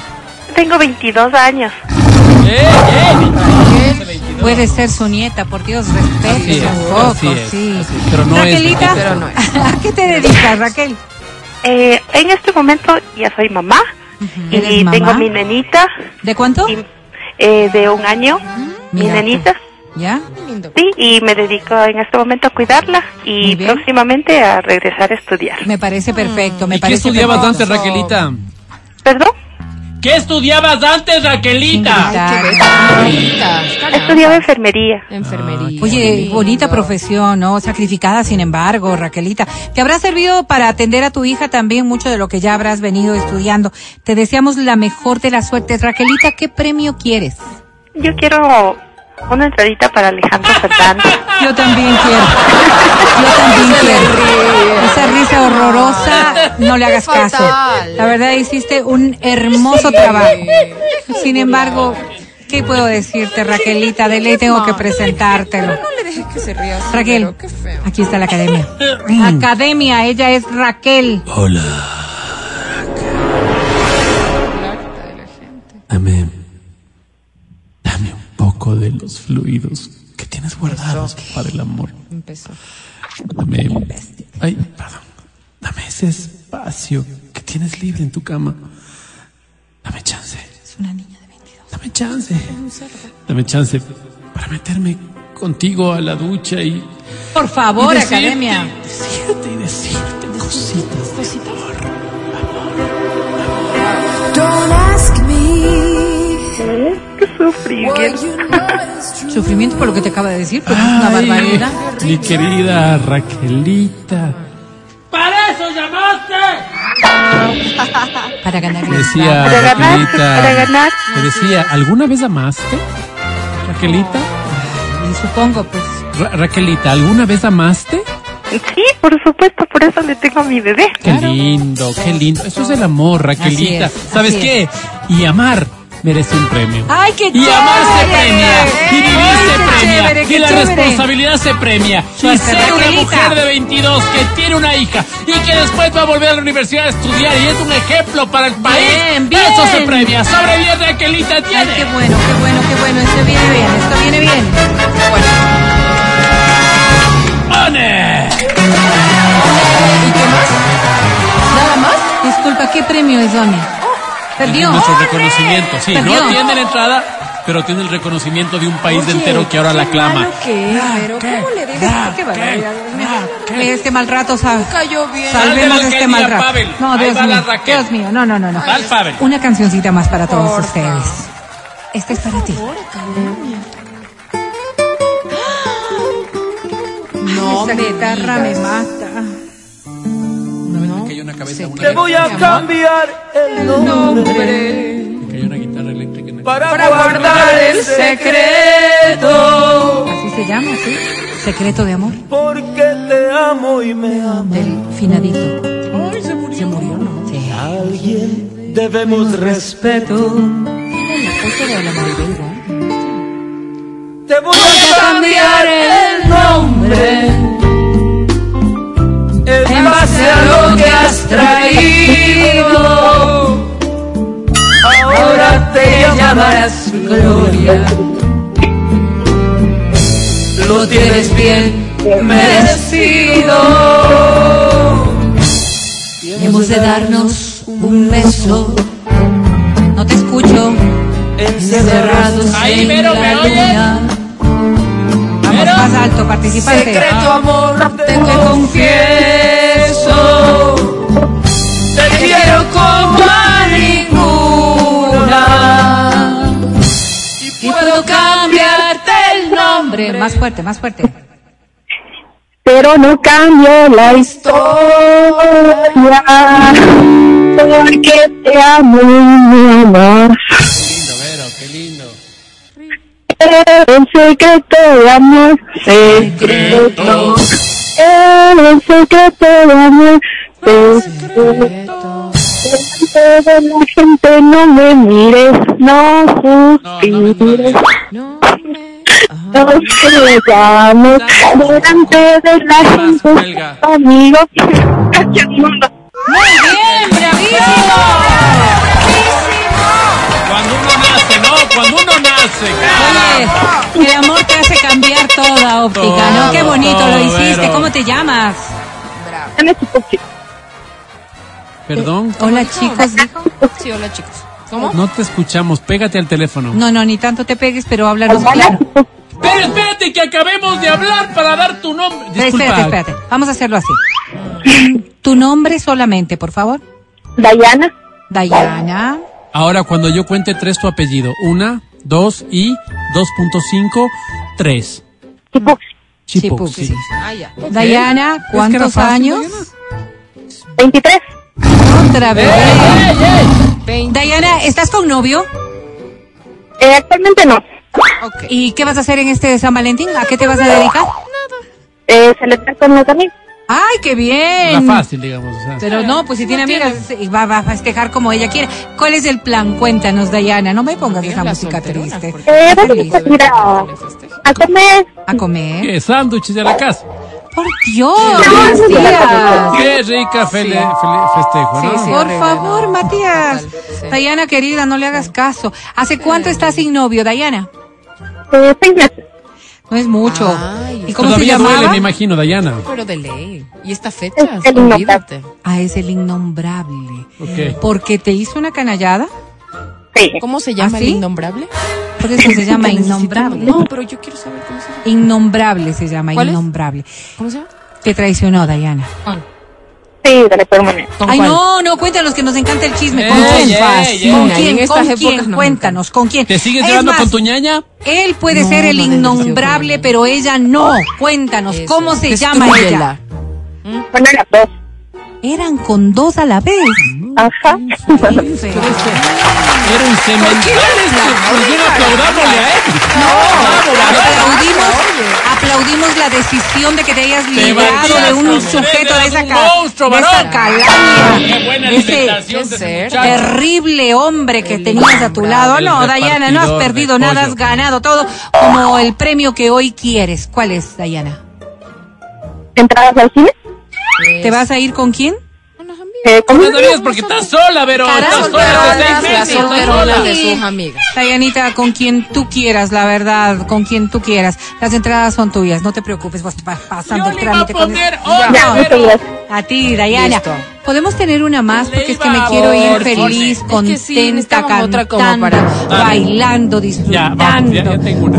Tengo 22 años. ¡Eh, eh! Puede ser su nieta, por Dios, respete un poco, es, sí. pero no es Raquelita, Raquel, pero no ¿a qué te dedicas, Raquel? Eh, en este momento ya soy mamá ¿Eres y mamá? tengo mi nenita ¿De cuánto? y, eh, de un año, mi nenita. ¿Ya? Sí, y me dedico en este momento a cuidarla y próximamente a regresar a estudiar. Me parece perfecto, me ¿Y qué parece estudiabas perfecto. antes, Raquelita? ¿Perdón? ¿Qué estudiabas antes, Raquelita? Ay, qué. Estudiaba enfermería. Enfermería. Oye, lindo. bonita profesión, ¿no? Sacrificada, sin embargo, Raquelita. ¿Te habrá servido para atender a tu hija también mucho de lo que ya habrás venido estudiando? Te deseamos la mejor de las suertes. Raquelita, ¿qué premio quieres? Yo quiero una entradita para Alejandro Fernández. Yo también quiero. Yo también quiero. Esa risa horrorosa, no le hagas caso. La verdad, hiciste un hermoso trabajo. Sin embargo, ¿qué puedo decirte, Raquelita? De ley tengo que presentártelo. No le dejes que se ría. así, Raquel, pero qué feo. aquí está la academia. Academia, ella es Raquel. Hola. Dame. Dame un poco de los fluidos que tienes guardados para el amor. Empezó. Dame. Ay, perdón. Dame ese espacio que tienes libre en tu cama. Dame chance. Es una niña de 22. Dame chance. Dame chance para meterme contigo a la ducha y. Por favor, y decirte- Academia. Decirte y decirte cositas. de amor. Don't ask me sufrimiento. Sufrimiento por lo que te acaba de decir, pues es una barbaridad. Mi querida Raquelita. ¡Para eso llamaste! Para ganar Me decía Para ganar, Raquelita. para ganar. Me decía, ¿alguna vez amaste? Raquelita. Y supongo, pues. Ra- Raquelita, ¿alguna vez amaste? Sí, por supuesto, por eso le tengo a mi bebé. Qué lindo, qué lindo. Eso es el amor, Raquelita. Es, ¿Sabes qué? Y amar merece un premio. ¡Ay, qué Y amar se chévere! premia, y vivir ¡Ay, se premia, chévere, y la chévere! responsabilidad se premia. Y ser una mujer de 22 que tiene una hija y que después va a volver a la universidad a estudiar y es un ejemplo para el país. Bien, bien. Eso se premia. Sobre 10 Raquelita Ay, tiene. qué bueno, qué bueno, qué bueno. Esto viene bien, esto viene bien. ¡Pone! ¿Y qué más? ¿Nada más? Disculpa, ¿qué premio es, Doña? Perdió. Nuestro reconocimiento, sí. Perdió. No tiene la entrada, pero tiene el reconocimiento de un país Oye, entero que ahora la qué clama. que es, pero ¿cómo le dejas? Qué barbaridad, Dios mío. ¿Qué? Este mal rato, ¿sabes? Cayó bien. Salvemos Ándale, este mal rato. Pavel. No, Dios mío. Dios mío, no, no, no, no. Al Pavel. Una cancioncita más para todos Porfa. ustedes. Esta es para ti. No, Esa me me digas. Cabeza, una Te voy a cambiar el nombre Me cayó una guitarra eléctrica en la para guardar el secreto. Así se llama, ¿sí? Secreto de amor. Porque te amo y me amo. Del finadito. Ay, se murió. Se murió, ¿no? Sí. Alguien debemos respeto. Te voy a cambiar el nombre a lo que has traído. Ahora te llamarás Gloria. Lo tienes bien merecido. Hemos de darnos un beso. No te escucho. Encerrados Ahí, en la luna. Vamos más alto, participante. Secreto amor, te confieso. Te quiero como a ninguna. Y puedo cambiarte el nombre. Más fuerte, más fuerte. Pero no cambio la historia. Porque te amo, mi amor. El secreto de amor. Secreto. El secreto de amor. Secreto. Delante de la gente no me mires, no suspires. No, me... No te llames delante de la gente, amigo. Gracias, mundo. Bien, bravísimo. Cuando uno nace, ¿no? Cuando uno nace, cara. Oye, el amor Soda Óptica, todo, ¿no? Qué bonito todo, lo hiciste. ¿Cómo te llamas? Bravo. ¿Perdón? Eh, hola, chicos. Sí, hola, chicos. ¿Cómo? No te escuchamos, pégate al teléfono. No, no, ni tanto te pegues, pero háblanos claro. Pero espérate que acabemos de hablar para dar tu nombre. Eh, Disculpa. Espérate, espérate. Vamos a hacerlo así. Tu nombre solamente, por favor. Dayana. Dayana. Ahora, cuando yo cuente tres, tu apellido. Una, dos y 2.5, 3. Ah. Chipuxi. Chipuxi. Chipuxi. Ah, ya. Dayana, ¿cuántos ¿Es que fácil, años? Dayana? 23. Otra vez. ¡Ey, ey, ey! Dayana, ¿estás con novio? Eh, actualmente no. Okay. ¿Y qué vas a hacer en este San Valentín? ¿A qué te vas a dedicar? Nada. Eh, celebrar con los amigos. ¡Ay, qué bien! fácil, digamos. o sea. Pero no, pues si tiene amigas, y va, va a festejar como ella quiere. ¿Cuál es el plan? Cuéntanos, Dayana. No me pongas esa música triste. Eh, feliz. a comer. A comer. ¿Qué? Sándwiches de la casa. Por Dios, Matías. Qué rica fele- fele- festejo, ¿no? Sí, sí. Por horrible, favor, no. Matías. Total. Dayana, querida, no le hagas caso. ¿Hace cuánto estás sin novio, Dayana? Eh, seis meses. No es mucho. Ay, ¿Y cómo se Todavía duele, llamaba? me imagino, Dayana. Pero de ley. ¿Y esta fecha? Es el Olvídate. Ah, es el innombrable. Ok. Porque te hizo una canallada. Sí. ¿Cómo se llama ¿Ah, el innombrable? Por eso se llama innombrable. No, pero yo quiero saber cómo se llama. Innombrable se llama, ¿Cuál es? innombrable. ¿Cómo se llama? Te traicionó, Dayana. Sí, dale, permanente. ¿Con Ay, cuál? no, no, cuéntanos que nos encanta el chisme. ¿Con quién? ¿Con quién? Cuéntanos, ¿con quién? ¿Te sigues Es llevando con tu ñaña? Él puede No, ser el no, no, no, innombrable, no. pero ella no. Cuéntanos, Eso. ¿cómo se llama ella? Destrúyela. Bueno, las dos. Eran con dos a la vez. Ajá. Cemental este. Pues bien aplaudámosle a él. Bravo. Aplaudimos, aplaudimos la decisión de que te hayas librado batías de un sujeto de esa, esa de ese terrible hombre que tenías a tu lado. No, Dayana, no has perdido nada, has ganado todo como el premio que hoy quieres. ¿Cuál es, Dayana? ¿Entradas al cine? ¿Te vas a ir con quién? Eh, ¿cómo? No sabías porque estás sola, Caramba, estás sola. Las seis meses, sola. de sus amigas. Dayanita, con quien tú quieras, la verdad, con quien tú quieras. Las entradas son tuyas, no te preocupes, vas pasando Yo el le iba a trámite con pero... gracias. A ti, Dayana. Listo. Podemos tener una más porque es que me quiero ir feliz, contenta, cantando, bailando, disfrutando.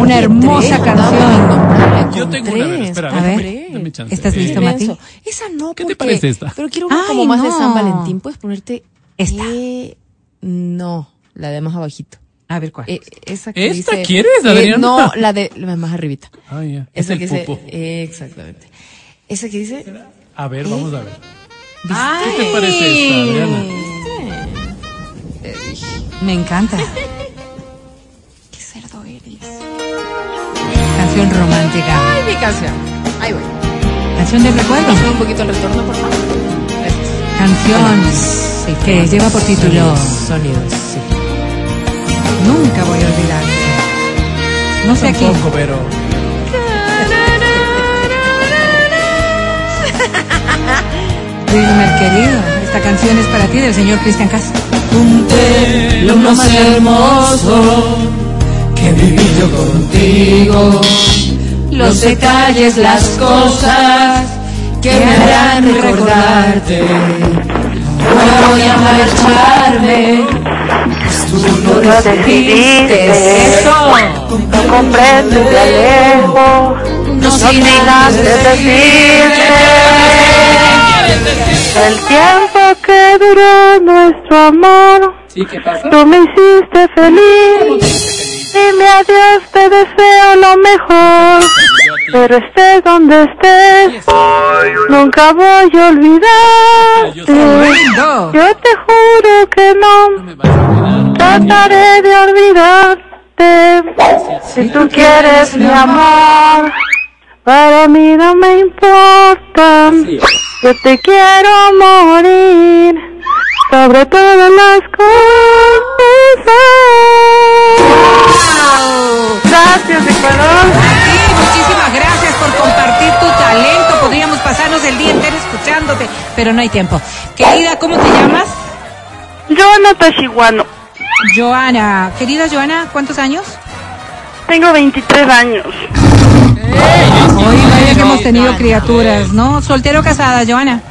una. hermosa canción. Yo tengo una, espera, a ver. ¿Estás Eh, listo, Mati? Esa no, ¿Qué te parece esta? Pero quiero una como más de. San Valentín. ¿Puedes ponerte Esta. Eh, no, la de más abajito. A ver cuál. Eh, esa que ¿Esta dice- quieres, Eh, Adriana? no, la de la más arribita. Ah, ya. Es Esa el que dice, eh, exactamente. Esa que dice, A ver, vamos a ver. Ay, ¿Qué te parece esta, Adriana? Me encanta. qué cerdo eres. Canción romántica. Ay, mi canción. Ahí voy. Canción de recuerdo. Un poquito el retorno, por favor. Canción que lleva por título Sonidos, sí. Nunca voy a olvidarte. No sé a quién. Tampoco, pero... Wilmer querido, esta canción es para ti del señor Cristian Castro. Junté lo más hermoso que viví yo contigo. Los detalles, las cosas que me harán recordarte. Ahora voy a marcharme. pues Tú no lo decidiste. eso. No comprendes de lejos. No sin de decirte el tiempo que duró nuestro amor. ¿Sí? ¿Qué pasa? Tú me hiciste feliz. Dime adiós, te deseo lo mejor. Pero estés donde estés, nunca voy a olvidarte. Yo te juro que no trataré de olvidarte. Si tú quieres mi amor, para mí no me importa. Yo te quiero morir sobre todas las cosas. Gracias, Ecuador. Sí, muchísimas gracias por compartir tu talento. Podríamos pasarnos el día entero escuchándote, pero no hay tiempo. Querida, ¿cómo te llamas? Joana Tachiguano. Joana. Querida Joana, ¿cuántos años? Tengo 23 años. Hoy vaya que hemos tenido criaturas, ¿no? ¿Soltera o casada, Joana?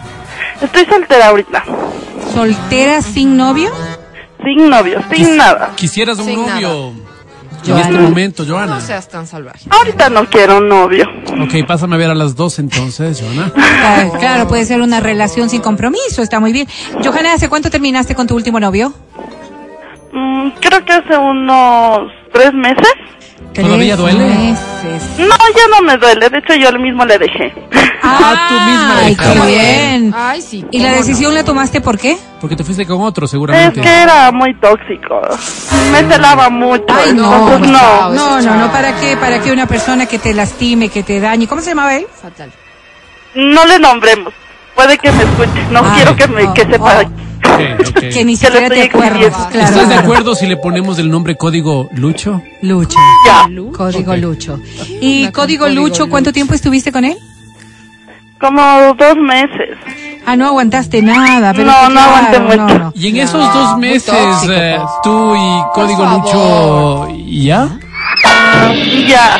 Estoy soltera ahorita. ¿Soltera sin novio? Sin novio, sin nada. Quisieras un Sin novio en Joana. este momento, Joana. No seas tan salvaje. Ahorita no quiero un novio. Ok, pásame a ver a las dos entonces, Joana. Claro, claro, puede ser una relación sin compromiso, está muy bien. Johanna, ¿hace cuánto terminaste con tu último novio? Mm, creo que hace unos tres meses. ¿Todavía duele? meses. No, ya no me duele. De hecho, yo mismo le dejé. Ah, tú misma Ay, qué bien. Ay, sí. ¿Y la decisión la tomaste por qué? Porque te fuiste con otro, Es seguramente. que era muy tóxico. Me celaba mucho. Ay, no, entonces no. No, no, no, ¿para qué? ¿Para qué una persona que te lastime, que te dañe? ¿Cómo se llamaba él? Fatal. No le nombremos. Puede que me escuche. No Ay, quiero que me oh, que sepa. oh. Ok, ok. Que ni siquiera te acuerdas. Claro, ¿Estás de claro. acuerdo si le ponemos el nombre código Lucho? Lucho. Ya. Código Lucho. ¿Y Código Código Lucho, cuánto Lucho. tiempo estuviste con él? Como dos meses. Ah, no aguantaste nada. Pero No, que no aguanté claro, mucho. no, no. Y en esos dos meses, tóxico, eh, pues. tú y Código. Lucho, ¿y ¿ya? Ya.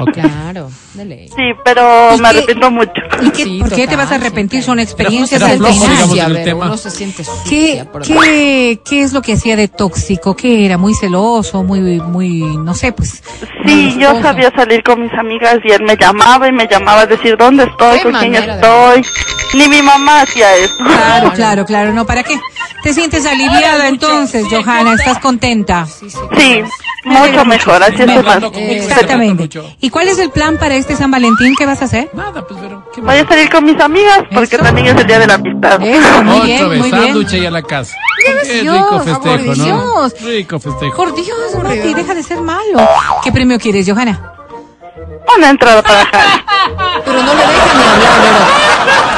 Ok. Claro. de ley. Sí, pero ¿Y me qué? arrepiento mucho. ¿Y qué, Sí, por qué te total, vas a arrepentir? Son experiencias del ¿Qué, qué, ¿Qué es lo que hacía de tóxico? ¿Qué era? ¿Muy celoso? ¿Muy, muy, no sé, pues? Sí, yo sabía salir con mis amigas y él me llamaba y me llamaba a decir dónde estoy, Qué con quién estoy. Ni mi mamá hacía eso. Claro, claro, claro. No, ¿para qué? ¿Te sientes aliviada entonces, Johanna? ¿Estás contenta? Sí, sí. Sí, mucho mejor, así es más. se Exactamente. ¿Y cuál es el plan para este San Valentín? ¿Qué vas a hacer? Nada, pues, pero. ¿qué Voy a salir con mis amigas porque Eso. también es el día de la amistad. Eso, muy bien, vez, muy bien. sándwich y a la casa. Qué Dios, rico por festejo, ¿no? Dios. Rico festejo. Por Dios, Mati, deja de ser malo. ¿Qué premio quieres, Johanna? Una entrada para. Pero no le dejan ni hablar, pero.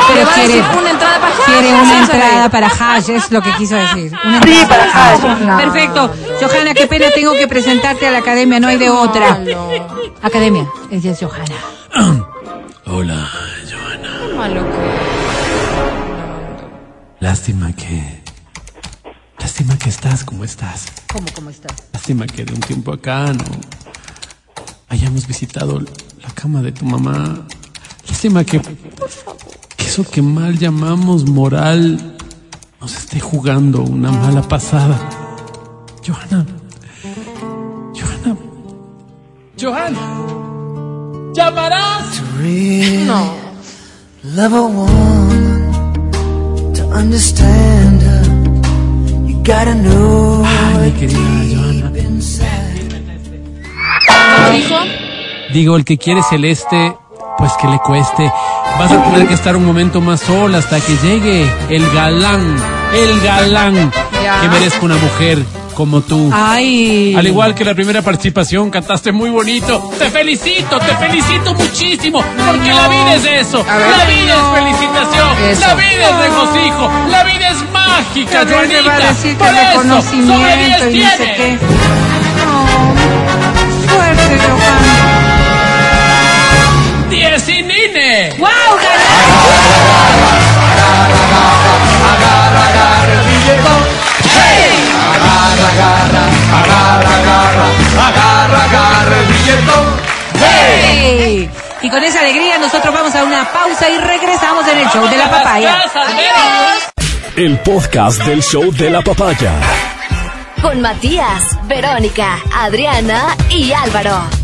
Pero quiere, decir una entrada para Hash, quiere una entrada para Hash, es lo que quiso decir. Una Sí, entrada para Hash. Perfecto. Johanna, qué pena, tengo que presentarte a la academia, no hay de otra. Academia, ella es Johanna. Hola. Qué malo Lástima que. Lástima que estás como estás. ¿Cómo, cómo estás? Lástima que de un tiempo acá no hayamos visitado la cama de tu mamá. Lástima que, que eso que mal llamamos moral nos esté jugando una mala pasada. Johanna. Johanna. Johanna. ¿Llamarás? No. Love a woman to understand her. You gotta know Ay, mi querida Johanna. ¿Cómo dijo? Digo, el que quiere celeste, pues que le cueste. Vas a tener que estar un momento más sola hasta que llegue el galán, el galán Ya. que merezca una mujer como tú. Ay. Al igual que la primera participación, cantaste muy bonito. Te felicito, te felicito muchísimo, porque la vida es eso. Ver. La vida es felicitación, Eso. la vida es regocijo, la vida es mágica, Joanita. Por eso, sobre reconocimiento 10 y 10 y Nine. ¡Wow! ganaste! ¡Hey! Y con esa alegría nosotros vamos a una pausa y regresamos en el show de la papaya. El podcast del show de la papaya. Con Matías, Verónica, Adriana y Álvaro.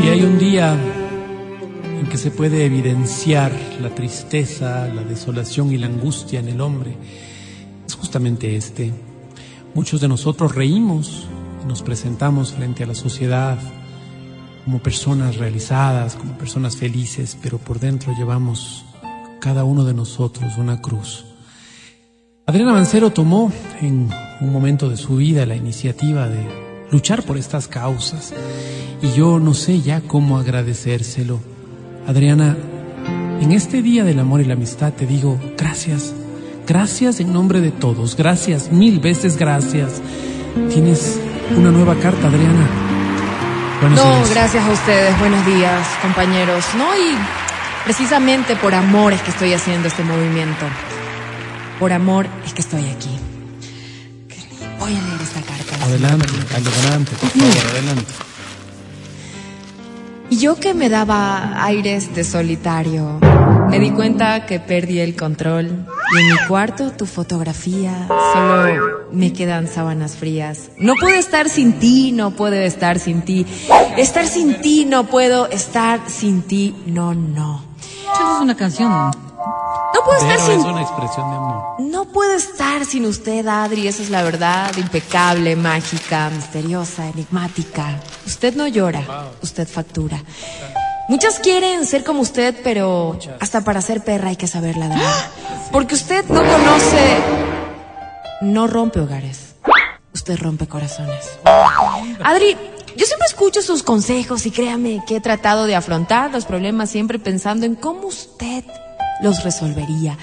Si hay un día en que se puede evidenciar la tristeza, la desolación y la angustia en el hombre, es justamente este. Muchos de nosotros reímos y nos presentamos frente a la sociedad como personas realizadas, como personas felices, pero por dentro llevamos cada uno de nosotros una cruz. Adriana Mancero tomó en un momento de su vida la iniciativa de luchar por estas causas y yo no sé ya cómo agradecérselo. Adriana, en este día del amor y la amistad te digo gracias, gracias en nombre de todos, gracias, mil veces gracias. Tienes una nueva carta, Adriana. Buenos No, días. gracias a ustedes. Buenos días, compañeros. No, y precisamente por amor es que estoy haciendo este movimiento. Por amor es que estoy aquí. Voy a leer esta carta. Adelante, adelante, por favor, adelante. Y yo que me daba aires de solitario, me di cuenta que perdí el control. Y en mi cuarto tu fotografía, solo me quedan sábanas frías. No puedo estar sin ti, no puedo estar sin ti. Estar sin ti, no puedo estar sin ti, no, no. Eso es una canción. No puedo estar Pero sin es una expresión de amor. No puedo estar sin usted, Adri, esa es la verdad, impecable, mágica, misteriosa, enigmática. Usted no llora, usted factura. Muchas quieren ser como usted, pero hasta para ser perra hay que saber ladrar. Porque usted no conoce, no rompe hogares, usted rompe corazones. Adri, Yo siempre escucho sus consejos y créame que he tratado de afrontar los problemas siempre pensando en cómo usted los resolvería.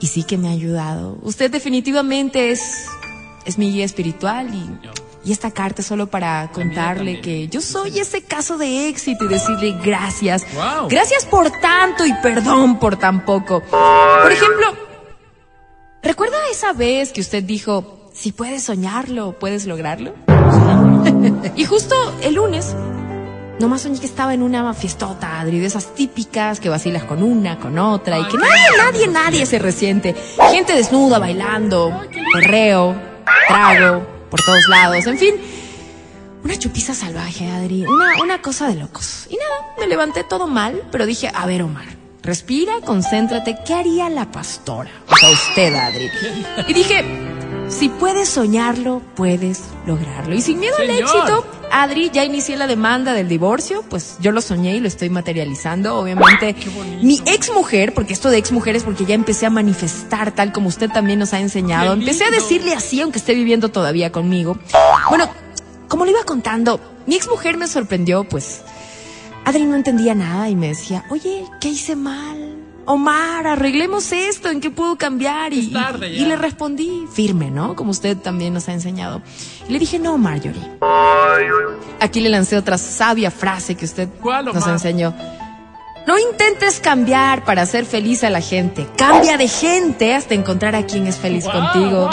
Y sí que me ha ayudado. Usted definitivamente es, es mi guía espiritual y, y esta carta es solo para contarle que yo soy ese caso de éxito y decirle gracias. Wow. Gracias por tanto y perdón por tan poco. Por ejemplo, ¿recuerda esa vez que usted dijo, si puedes soñarlo, puedes lograrlo? y justo el lunes, nomás soñé que estaba en una fiestota, Adri, de esas típicas que vacilas con una, con otra, y que nadie, nadie, nadie se resiente. Gente desnuda, bailando, perreo, trago, por todos lados, en fin. Una chupiza salvaje, Adri, una, una cosa de locos. Y nada, me levanté todo mal, pero dije, a ver, Omar, respira, concéntrate, ¿qué haría la pastora? O sea, usted, Adri. Y dije, si puedes soñarlo, puedes lograrlo. Y sin miedo al éxito, Adri, ya inicié la demanda del divorcio, pues yo lo soñé y lo estoy materializando. Obviamente, mi ex mujer, porque esto de ex mujer es porque ya empecé a manifestar tal como usted también nos ha enseñado. Empecé a decirle así, aunque esté viviendo todavía conmigo. Bueno, como le iba contando, mi ex mujer me sorprendió, pues Adri no entendía nada y me decía, oye, ¿qué hice mal? Omar, arreglemos esto, ¿en qué puedo cambiar? Y, tarde y- le respondí firme, ¿no? Como usted también nos ha enseñado. Y le dije, no, Marjorie. Aquí le lancé otra sabia frase que usted ¿Cuál, nos enseñó. No intentes cambiar para hacer feliz a la gente. Cambia de gente hasta encontrar a quien es feliz Wow. contigo.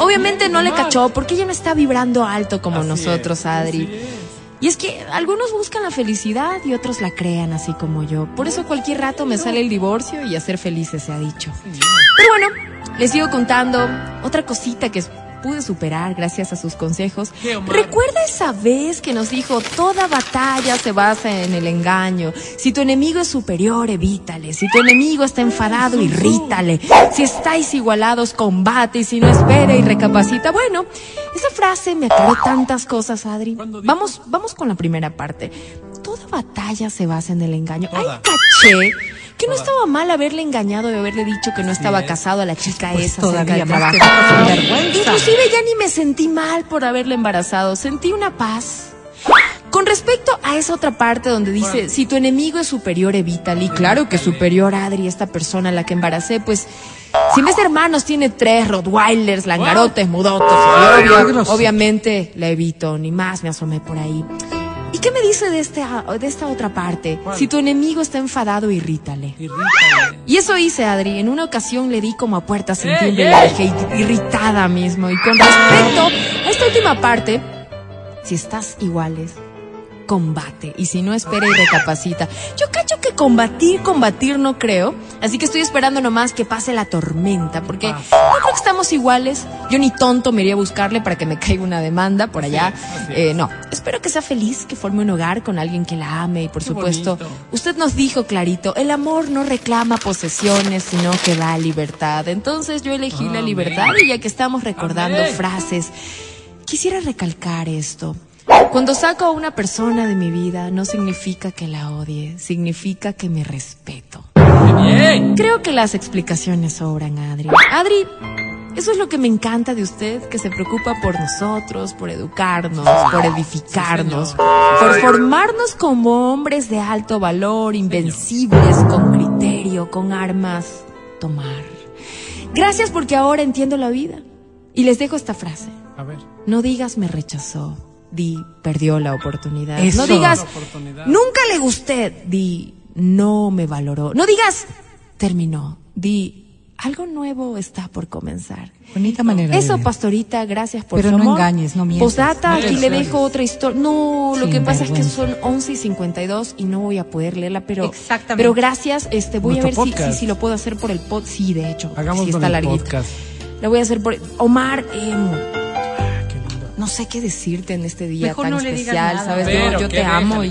Obviamente no le cachó porque ella no está vibrando alto como Así nosotros, es, Adri. así es. Y es que algunos buscan la felicidad y otros la crean así como yo. Por eso cualquier rato me sale el divorcio y a ser felices se ha dicho. Pero bueno, les sigo contando otra cosita que pude superar gracias a sus consejos. ¿Recuerda esa vez que nos dijo toda batalla se basa en el engaño? Si tu enemigo es superior, evítale. Si tu enemigo está enfadado, irrítale. Si estáis igualados, combate. Y si no espera y recapacita. Bueno, esa frase me aclaró tantas cosas, Adri. Vamos, vamos con la primera parte. Toda batalla se basa en el engaño. Ay, Toda. caché. Que no estaba mal haberle engañado y haberle dicho que no estaba es. casado a la chica Pues esa todavía más que. Inclusive ya ni me sentí mal por haberle embarazado. Sentí una paz. Con respecto a esa otra parte donde dice, si tu enemigo es superior, evítale. Y claro que superior, Adri, esta persona a la que embaracé, pues, si de hermanos tiene tres Rottweilers, langarotes, obvio- grosero. obviamente la evito, ni más me asomé por ahí. ¿Y qué me dice de, este, de esta otra parte? Si tu enemigo está enfadado, irrítale. Irrítale. Y eso hice, Adri. En una ocasión le di como a puerta sin la dejé irritada mismo. Y con respecto a esta última parte, si estás iguales, combate. Y si no, espera y recapacita. Yo cacho que combatir, combatir no creo. Así que estoy esperando nomás que pase la tormenta. Porque no creo que estamos iguales. Yo ni tonto me iría a buscarle para que me caiga una demanda por allá. Eh, no, espero que sea feliz, que forme un hogar con alguien que la ame. Y por Qué supuesto, bonito. Usted nos dijo clarito, el amor no reclama posesiones, sino que da libertad. Entonces yo elegí la libertad y ya que estamos recordando Amén. frases, quisiera recalcar esto. Cuando saco a una persona de mi vida, no significa que la odie, significa que me respeto. ¡Qué bien! Creo que las explicaciones sobran, Adri. Adri, eso es lo que me encanta de usted, que se preocupa por nosotros, por educarnos, por edificarnos, por formarnos como hombres de alto valor, invencibles, con criterio, con armas, tomar. Gracias porque ahora entiendo la vida. Y les dejo esta frase. A ver. No digas me rechazó, di perdió la oportunidad. Eso. No digas nunca le gusté, di no me valoró. No digas terminó, di algo nuevo está por comenzar. Bonita manera. Eso, pastorita, gracias por Pero su no amor. engañes, no mientas. Posdata, aquí le dejo otra historia. No, lo Sin que pasa es que son 11 y 52 y no voy a poder leerla, pero Exactamente. pero gracias, este voy a ver si, si, si lo puedo hacer por el pod. Sí, de hecho, Hagamos está el larguito. podcast. Lo voy a hacer por Omar, no sé qué decirte en este día Mejor tan no especial, sabes, Pero yo, te amo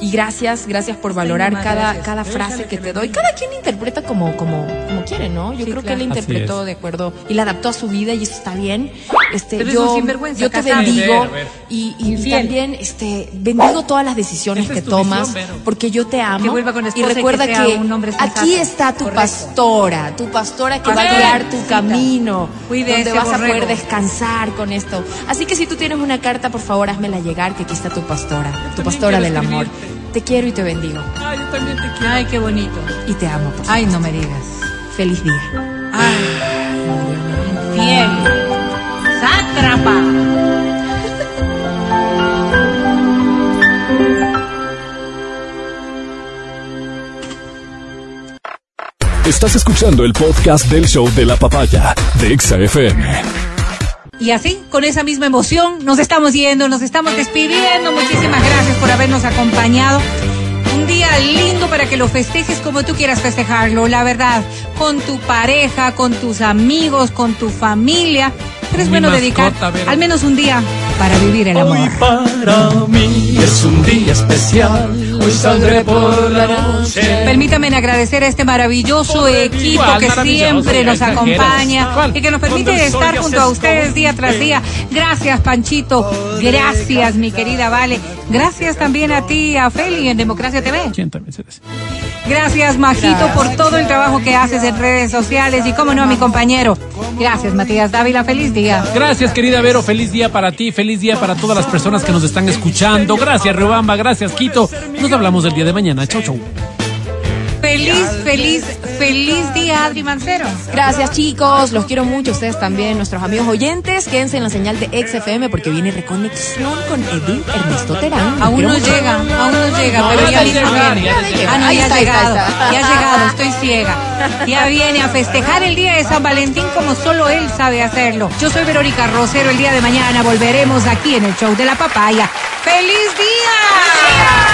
y gracias, gracias por valorar cada, gracias. cada frase que que te doy. Cada quien interpreta como, como, como quiere, ¿no? Yo Sí, creo que él interpretó de acuerdo y la adaptó a su vida y eso está bien. Este, Pero yo, yo te bendigo Ver, ver. y, también este, bendigo todas las decisiones Esa que tomas porque yo te amo. Que vuelva con y que recuerda que, un hombre sensato. aquí está tu pastora, tu pastora que va a guiar tu Cita. camino, Cuide donde vas a poder descansar con esto. Así que si tú tienes una carta, por favor, házmela llegar, que aquí está tu pastora, tu pastora del amor. Te quiero y te bendigo. Ay, yo también te quiero. Ay, qué bonito. Y te amo. por Ay, no me digas. Feliz día. Ay, infiel. Sátrapa. Estás escuchando el podcast del show de la papaya de Exa FM. Y así, con esa misma emoción, nos estamos yendo, nos estamos despidiendo. Muchísimas gracias por habernos acompañado. Un día lindo para que lo festejes como tú quieras festejarlo, la verdad, con tu pareja, con tus amigos, con tu familia. Es bueno dedicar al menos un día para vivir el amor. para mí es un día especial. Hoy saldré por la noche. Permítame agradecer a este maravilloso equipo ¿Cuál que maravilloso? siempre nos acompaña ¿Cuál? y que nos permite estar junto a ustedes día tras día. Gracias, Panchito. Gracias, mi querida Vale. Gracias también a ti, a Feli en Democracia TV. Gracias, Majito, por todo el trabajo que haces en redes sociales y, cómo no, a mi compañero. Gracias, Matías Dávila. Feliz día. Gracias, querida Vero. Feliz día para ti. Feliz día para todas las personas que nos están escuchando. Gracias, Riobamba. Gracias, Quito. Nos hablamos el día de mañana. Chau, chau. Feliz, feliz, feliz día, Adri Mancero. Gracias chicos, los quiero mucho, ustedes también, nuestros amigos oyentes, quédense en la señal de XFM porque viene reconexión con Edwin Ernesto Terán. Aún no mucho. llega, aún no llega, No, pero ya viene. Ah, no, ya ha llegado, ya ha llegado, estoy ciega. Ya viene a festejar el día de San Valentín como solo él sabe hacerlo. Yo soy Verónica Rosero, el día de mañana volveremos aquí en el show de la papaya. ¡Feliz día!